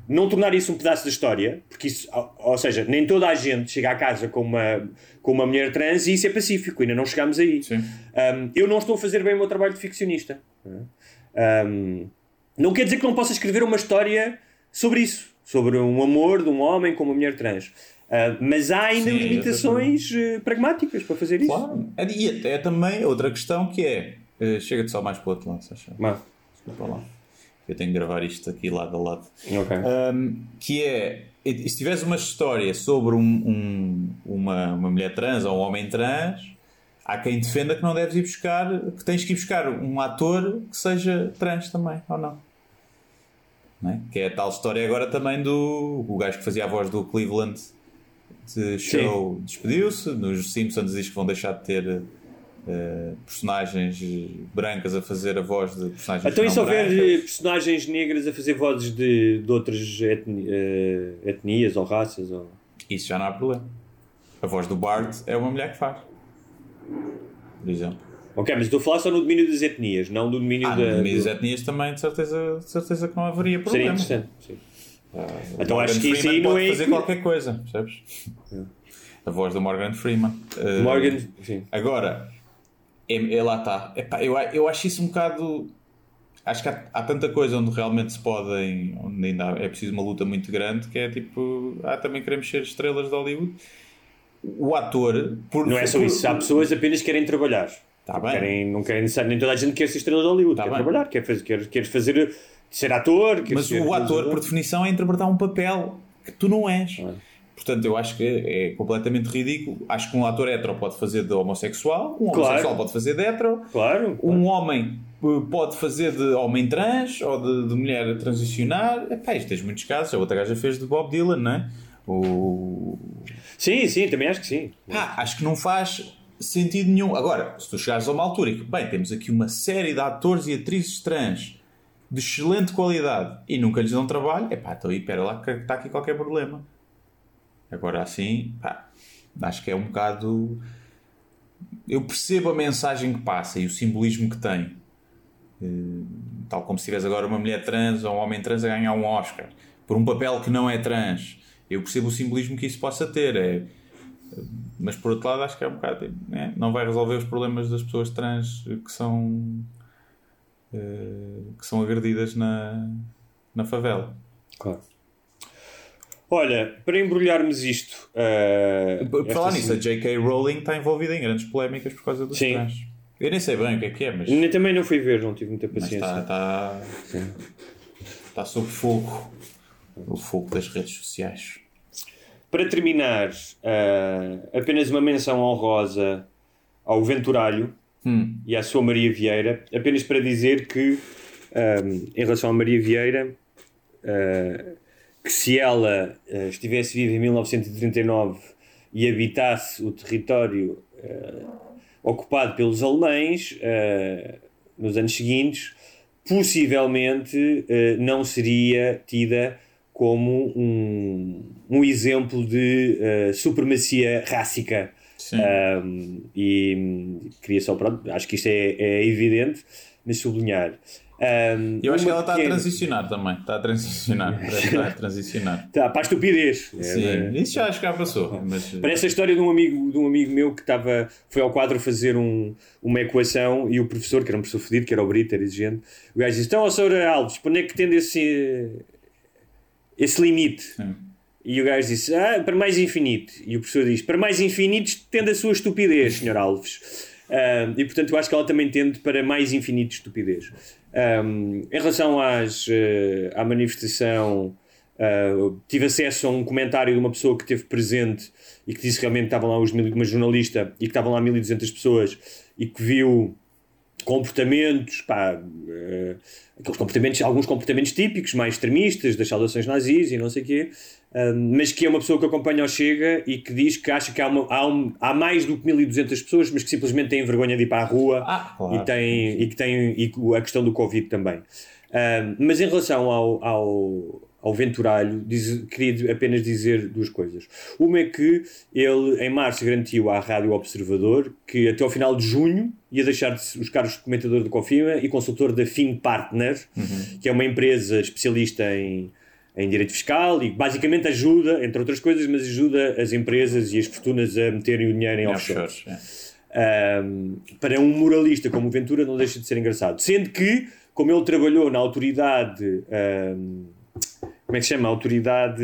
não tornar isso um pedaço da história, porque isso, ou, seja, nem toda a gente chega à casa com uma, com uma mulher trans e isso é pacífico, ainda não chegámos aí. Um, eu não estou a fazer bem o meu trabalho de ficcionista. Um, não quer dizer que não possa escrever uma história sobre isso, sobre um amor de um homem com uma mulher trans. Uh, mas há ainda Sim, limitações uh, pragmáticas para fazer isso. Claro. E até também outra questão que é. eh, Chega-te só mais para o outro lado, se achar. Mas, Desculpa lá. Eu tenho que gravar isto aqui lado a lado. ok. Um, que é. Se tivesse uma história sobre um- um- uma, uma mulher trans ou um homem trans, há quem defenda que não deves ir buscar, que tens que ir buscar um ator que seja trans também, ou não? Não é? Que é a tal história agora também do o gajo que fazia a voz do Cleveland show despediu-se, nos Simpsons diz que vão deixar de ter eh, personagens brancas a fazer a voz de personagens Então, e se houver uh, personagens negras a fazer vozes de, de outras etni- uh, etnias ou raças? Ou... Isso já não há problema. A voz do Bart é uma mulher que faz. Por exemplo. Ok, mas estou a falar só no domínio das etnias, não do domínio Ah, da. no meio das etnias também, de certeza, de certeza que não haveria Seria problema. interessante. Sim. O Então acho que isso aí não pode é. fazer qualquer coisa, percebes? A voz do Morgan Freeman. Uh, Morgan. Sim. Agora, é, é lá está. Eu, eu acho isso um bocado. Acho que há, há tanta coisa onde realmente se podem. onde ainda há- é preciso uma luta muito grande que é tipo. Ah, também queremos ser estrelas de Hollywood. O ator. Por, Não é só isso. Há pessoas que apenas querem trabalhar. Tá bem. Querem, não querem necessariamente, nem toda a gente quer ser estrela de Hollywood, Tá quer bem. trabalhar, quer fazer, quer, quer fazer ser ator, Mas ser o ator, por definição, é interpretar um papel que tu não és. Portanto, eu acho que é completamente ridículo. Acho que um ator hetero pode fazer de homossexual, um Claro. homossexual pode fazer de hetero, Claro. um homem eh, pode fazer de homem trans ou de, de mulher a transicionar. Epá, isto tens muitos casos. A outra gaja fez de Bob Dylan, não é? O... Sim, sim, também acho que sim. Pá, acho que não faz sentido nenhum. Agora, se tu chegares a uma altura e que, bem, temos aqui uma série de atores e atrizes trans de excelente qualidade e nunca lhes dão trabalho, é pá, então aí, espera lá que está aqui qualquer problema. Agora assim, pá, acho que é um bocado. Eu percebo a mensagem que passa e o simbolismo que tem. Eh, Tal como se tivesse agora uma mulher trans ou um homem trans a ganhar um Oscar por um papel que não é trans. Eu percebo o simbolismo que isso possa ter. É, mas por outro lado, acho que é um bocado. né, não vai resolver os problemas das pessoas trans que são. Eh, que são agredidas na, na favela. Claro. Olha, para embrulharmos isto. uh, Por falar nisso, a J.K. Rowling está envolvida em grandes polémicas por causa dos Sim. trans. Eu nem sei bem o que é que é, mas. Nem- Também não fui ver, não tive muita Mas paciência. está, está, está sob fogo. O fogo das redes sociais. Para terminar, uh, apenas uma menção honrosa ao Venturalho Hum. e à sua Maria Vieira, apenas para dizer que, um, em relação à Maria Vieira, uh, que se ela uh, estivesse viva em 1939 e habitasse o território uh, ocupado pelos alemães nos anos seguintes, possivelmente não seria tida como um, um exemplo de uh, supremacia rássica. Sim. Um, e queria só, pronto, acho que isto é, é evidente, mas sublinhar. Um, Eu acho que ela está a pequena- transicionar também. Está a transicionar. Está a transicionar. Tá, para a estupidez. Sim, É, isso já acho que já passou. Mas, Parece a história de um amigo, de um amigo meu que estava, foi ao quadro fazer um, uma equação e o professor, que era um professor fedido, que era o Brito, era exigente, o gajo disse: Então, ó Sr. Alves, para onde é que tende esse, esse limite? Sim. E o gajo disse: Ah, para mais infinito. E o professor diz: Para mais infinitos, tende a sua estupidez, Sr. Alves. E portanto, eu acho que ela também tende para mais infinito estupidez. Ah, em relação às, eh, à manifestação, ah, tive acesso a um comentário de uma pessoa que esteve presente e que disse que realmente estavam lá os mil, uma jornalista e que estavam lá 1200 pessoas e que viu comportamentos, pá, eh, aqueles comportamentos, alguns comportamentos típicos, mais extremistas, das saudações nazis e não sei o quê, ah, mas que é uma pessoa que acompanha o Chega e que diz que acha que há, uma- há, um- há mais do que 1200 pessoas, mas que simplesmente têm vergonha de ir para a rua Ah, claro. e, têm, e que têm e a questão do Covid também. Ah, mas em relação ao, ao, ao Venturalho, diz- queria apenas dizer duas coisas. Uma é que ele, em março, garantiu à Rádio Observador que até ao final de junho ia deixar de os cargos de comentador do Confima e consultor da FinPartner, que é uma empresa especialista em, em direito fiscal e basicamente ajuda, entre outras coisas, mas ajuda as empresas e as fortunas a meterem o dinheiro em offshores, é. Um, para um moralista como o Ventura não deixa de ser engraçado. Sendo que, como ele trabalhou na autoridade, um, como é que se chama? Autoridade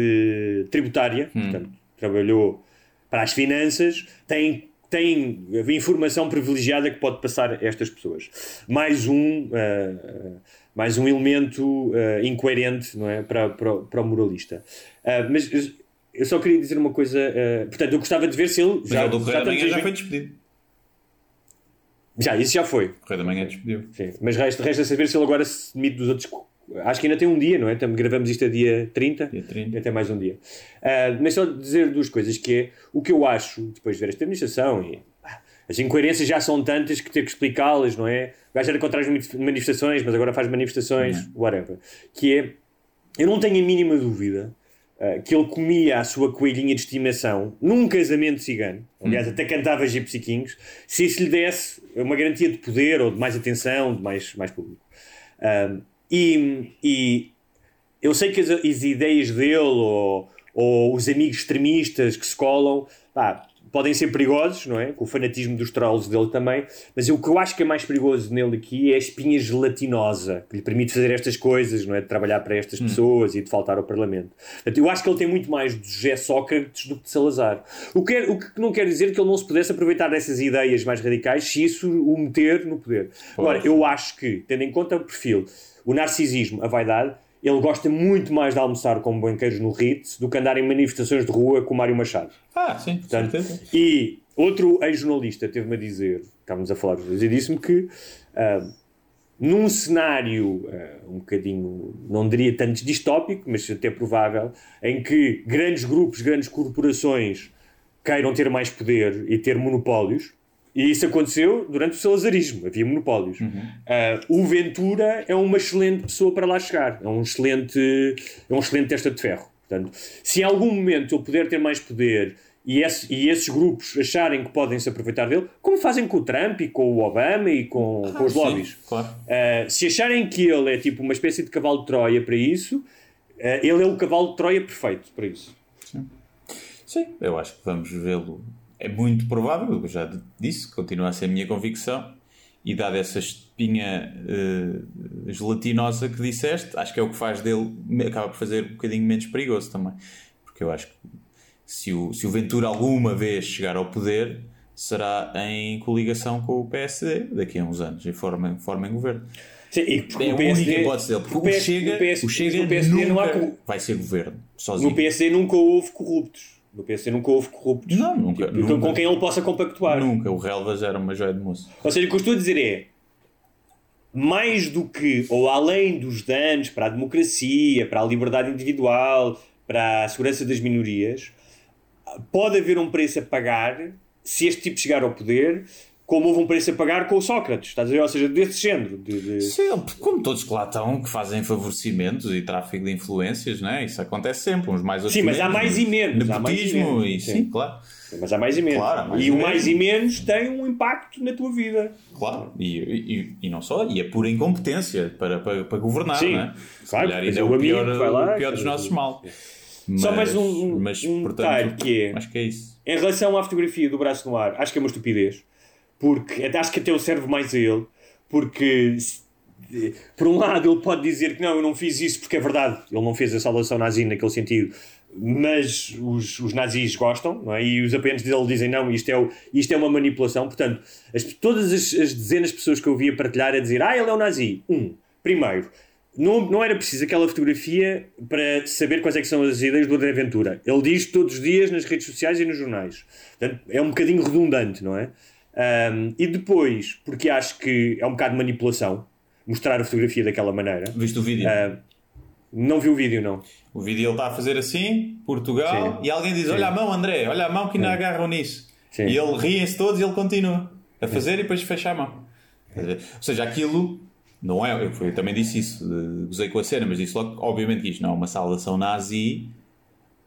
tributária, portanto, trabalhou para as finanças, tem, tem informação privilegiada que pode passar a estas pessoas. Mais um, uh, mais um elemento uh, incoerente não é? para, para, o- para o moralista. Uh, mas eu- só queria dizer uma coisa, portanto, eu gostava de ver se ele. Mas já, do Correio da estamos Manhã já foi despedido. já, isso já foi. O Correio da Manhã despediu. Sim. Mas resta, resta saber se ele agora se demite dos outros. Acho que ainda tem um dia, não é? Tam- Gravamos isto a dia 30. Dia 30. E até mais um dia. Ah, mas só dizer duas coisas: que é o que eu acho, depois de ver esta administração, e as incoerências já são tantas que ter que explicá-las, não é? O gajo era contra as mani- manifestações, mas agora faz manifestações, whatever. Que é, eu não tenho a mínima dúvida ah, que ele comia a sua coelhinha de estimação num casamento cigano, aliás, até cantava Gypsy Kings, se isso lhe desse uma garantia de poder ou de mais atenção, de mais, mais público. Ah, e, e eu sei que as, as ideias dele ou, ou os amigos extremistas que se colam pá, podem ser perigosos, não é? Com o fanatismo dos trolls dele também, mas o que eu acho que é mais perigoso nele aqui é a espinha gelatinosa que lhe permite fazer estas coisas, não é? De trabalhar para estas pessoas e de faltar ao Parlamento. Portanto, eu acho que ele tem muito mais de José Sócrates do que de Salazar. O que, é- o que não quer dizer que ele não se pudesse aproveitar dessas ideias mais radicais se isso o meter no poder. Agora, eu acho que, tendo em conta o perfil, o narcisismo, a vaidade, ele gosta muito mais de almoçar com banqueiros no Ritz do que andar em manifestações de rua com o Mário Machado. Ah, sim, Portanto, certeza. e outro ex-jornalista teve-me a dizer, estávamos a falar dos dois, e disse-me que ah, num cenário ah, um bocadinho, não diria tanto distópico, mas até provável, em que grandes grupos, grandes corporações queiram ter mais poder e ter monopólios, e isso aconteceu durante o salazarismo, havia monopólios. Ah, o Ventura é uma excelente pessoa para lá chegar, é um excelente, é um excelente testa de ferro. Portanto, se em algum momento ele puder ter mais poder e, esse- e esses grupos acharem que podem se aproveitar dele, como fazem com o Trump e com o Obama e com, com os sim, lobbies, claro. Uh, se acharem que ele é tipo uma espécie de cavalo de Troia para isso, uh, ele é o cavalo de Troia perfeito para isso. Sim, eu acho que vamos vê-lo é muito provável, eu já disse, continua a ser a minha convicção, e dada essa espinha uh, gelatinosa que disseste, acho que é o que faz dele, acaba por fazer um bocadinho menos perigoso também. Porque eu acho que se o, se o Ventura alguma vez chegar ao poder, será em coligação com o PSD daqui a uns anos, e forma, forma em governo. Sim, e é o a PSD, única hipótese dele, porque o, PS, Chega, no PS, o Chega no PSD nunca não há vai ser governo, sozinho. No PSD nunca houve corruptos. No PSD nunca houve corruptos. Não, nunca, Tipo, nunca. Com quem ele possa compactuar. Nunca, o Relvas era uma joia de moço. Ou seja, o que eu estou a dizer é mais do que, ou além dos danos para a democracia, para a liberdade individual, para a segurança das minorias, pode haver um preço a pagar se este tipo chegar ao poder, como houve um preço a pagar com o Sócrates, estás a ver? Ou seja, desse género. De, de... Sim, como todos que lá estão, que fazem favorecimentos e tráfico de influências, né? isso acontece sempre, uns mais outros Sim, mas há mais e menos, há mais e Nepotismo menos, sim. sim, claro. Mas há mais e menos. Claro, mais e e o menos. mais e menos tem um impacto na tua vida. Claro, e, e, e não só, e é pura incompetência para, para, para governar, Sim, não é? Se claro, mas ainda é o o pior, lá, o pior dos nossos dizer, mal. Só mais um- mas, um portanto, detalhe que é- Acho que é isso. Em relação à fotografia do braço no ar, acho que é uma estupidez. Porque acho que até eu serve mais a ele. Porque, por um lado, ele pode dizer que não, eu não fiz isso porque é verdade. Ele não fez a saudação nazi naquele sentido. Mas os, os nazis gostam, não é? E os apoiantes dele dizem não, isto é, o- isto é uma manipulação. Portanto, as- todas as, as dezenas de pessoas que eu via partilhar a dizer ah, ele é um nazi. Um, primeiro, não, não era preciso aquela fotografia para saber quais é são as ideias do André Ventura. Ele diz todos os dias nas redes sociais e nos jornais. Portanto, é um bocadinho redundante, não é? Ahm, e depois, porque acho que é um bocado de manipulação mostrar a fotografia daquela maneira. Viste o vídeo? Ah, não vi o vídeo, não. O vídeo ele está a fazer assim, Portugal, Sim. e alguém diz: Olha a mão, André, olha a mão que ainda agarram nisso. Sim. E ele riem-se todos e ele continua a fazer e depois fecha a mão. Ou seja, aquilo não é. Eu, também disse isso, de- gozei com a cena, mas disse logo, obviamente, que isto não é uma saudação nazi,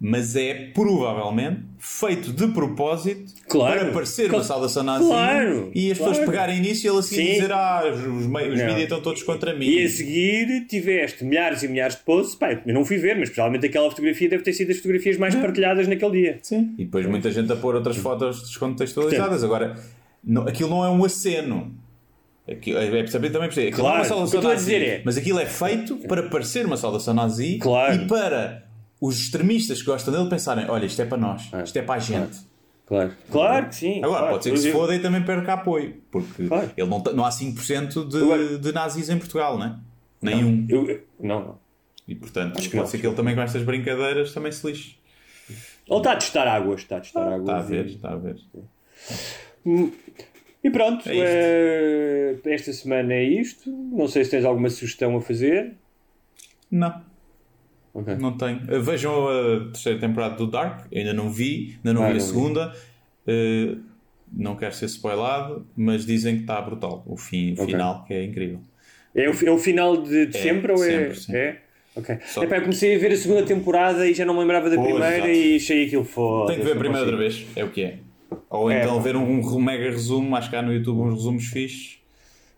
mas é provavelmente feito de propósito Claro. para parecer Cla- uma saudação nazi Claro, e as claro. pessoas pegarem nisso e ele assim Sim. dizer: Ah, os, mídias estão todos contra mim. E a seguir tiveste milhares e milhares de posts. Pá, eu não fui ver, mas provavelmente aquela fotografia deve ter sido das fotografias mais partilhadas naquele dia. Sim. E depois muita gente a pôr outras fotos descontextualizadas. Agora, não- aquilo não é um aceno. Aquilo, é perceber também perceber. Aquilo Claro. é uma saudação nazi, é- Mas aquilo é feito para parecer uma saudação nazi Claro. e para os extremistas que gostam dele pensarem: olha, isto é para nós, isto é para a gente. Claro. Claro que sim. Agora, claro. pode ser que se foda e também perca apoio, porque Claro. ele não, tá- não há 5% de, Agora- de nazis em Portugal, não é? Nenhum. Eu, não, não. E portanto, Acho que pode não. ser que ele também com estas brincadeiras também se lixe. Ele está a testar águas. Está a testar águas. Está a ver, está a ver. E pronto, É eh, esta semana é isto. Não sei se tens alguma sugestão a fazer. Não. Ok. Não tenho. Uh, Vejam a terceira temporada do Dark. Ainda não vi, ainda não Ah, vi a não vi. segunda. Uh, não quero ser spoilado, mas dizem que está brutal. O fim o Ok. final, que é incrível. É o, é o final de, de É, sempre ou é? sempre. É? Ok. Só- Epá, eu comecei a ver a segunda temporada e já não me lembrava da primeira exato. e achei aquilo foda. Tem que ver a primeira outra vez, é o que é. Ou É, então ver um, um mega resumo, acho que há no YouTube uns resumos fixes,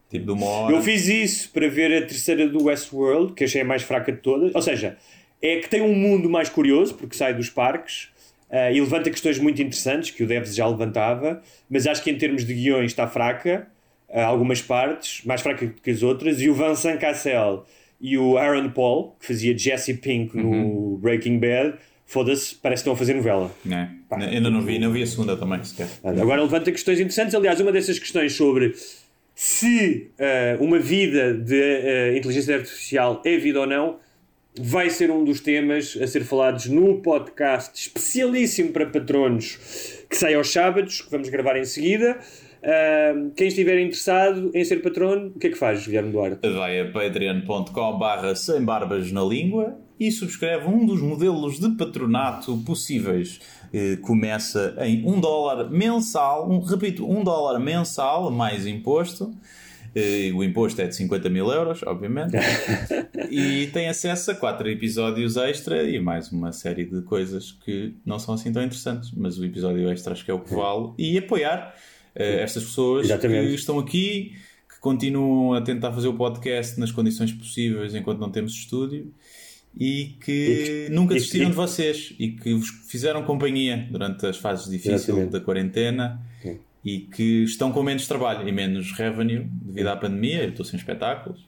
tipo de uma hora. Eu fiz isso para ver a terceira do Westworld, que achei a mais fraca de todas. Ou seja, é que tem um mundo mais curioso, porque sai dos parques ah, e levanta questões muito interessantes que o Devs já levantava, mas acho que em termos de guiões está fraca, ah, algumas partes, mais fraca que as outras. E o Vincent Cassel e o Aaron Paul, que fazia Jesse Pink no Uhum. Breaking Bad, foda-se, parece que estão a fazer novela. É. Ainda não vi, não vi a segunda também sequer. Agora levanta questões interessantes. Aliás, uma dessas questões sobre se ah, uma vida de ah, inteligência artificial é vida ou não, vai ser um dos temas a ser falados no podcast especialíssimo para patronos que sai aos sábados, que vamos gravar em seguida. Ah, quem estiver interessado em ser patrono, o que é que faz, Guilherme Duarte? Vai a patreon.com barra sem barbas na língua e subscreve um dos modelos de patronato possíveis. Eh, Começa em um dólar mensal, um, repito, um dólar mensal mais imposto. Eh, O imposto é de 50 mil euros, obviamente. e tem acesso a quatro episódios extra e mais uma série de coisas que não são assim tão interessantes. Mas o episódio extra acho que é o que vale. E apoiar eh, estas pessoas Exatamente. que estão aqui, que continuam a tentar fazer o podcast nas condições possíveis enquanto não temos estúdio e que nunca e- desistiram e- de vocês e que vos fizeram companhia durante as fases difíceis Exatamente. da quarentena e que estão com menos trabalho e menos revenue devido à pandemia. Eu estou sem espetáculos,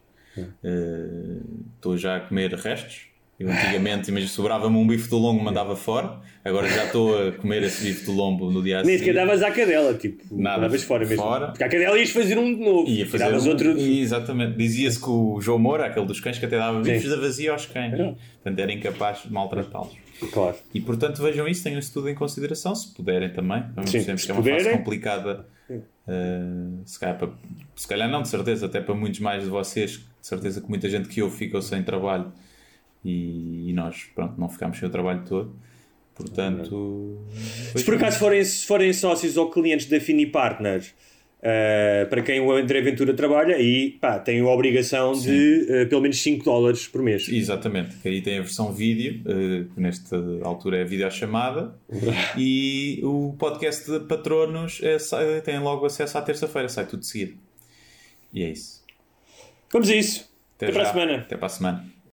Eh, estou já a comer restos. Eu antigamente, imagina, sobrava-me um bife do lombo, mandava fora. Agora já estou a comer esse bife do lombo no dia a Nem seguir. sequer davas à cadela, tipo, Nada, davas fora mesmo. fora. Porque à cadela ias fazer um de novo. Ia fazer um- outro. Exatamente. Dizia-se que o João Moura, aquele dos cães que até dava bifes da vazia aos cães. É. Portanto, era incapaz de maltratá-los. Claro. E portanto vejam isso, tenham isso tudo em consideração, se puderem também. Vamos Sim, sempre se que é uma fase complicada. Uh, se, calhar, para- se calhar não, de certeza, até para muitos mais de vocês, de certeza que muita gente que ouve ficou sem trabalho e, e nós, pronto, não ficámos sem o trabalho todo. Portanto, Se por acaso forem, se forem sócios ou clientes da Fini Partners, eh, para quem o André Ventura trabalha, aí pá, tem a obrigação de eh, pelo menos 5 dólares por mês. Exatamente, que aí tem a versão vídeo, eh, que nesta altura é videochamada, e o podcast de patronos é, tem logo acesso à terça-feira, sai tudo de seguida. E é isso. Vamos a isso. Até, para já. a semana. Até para a semana.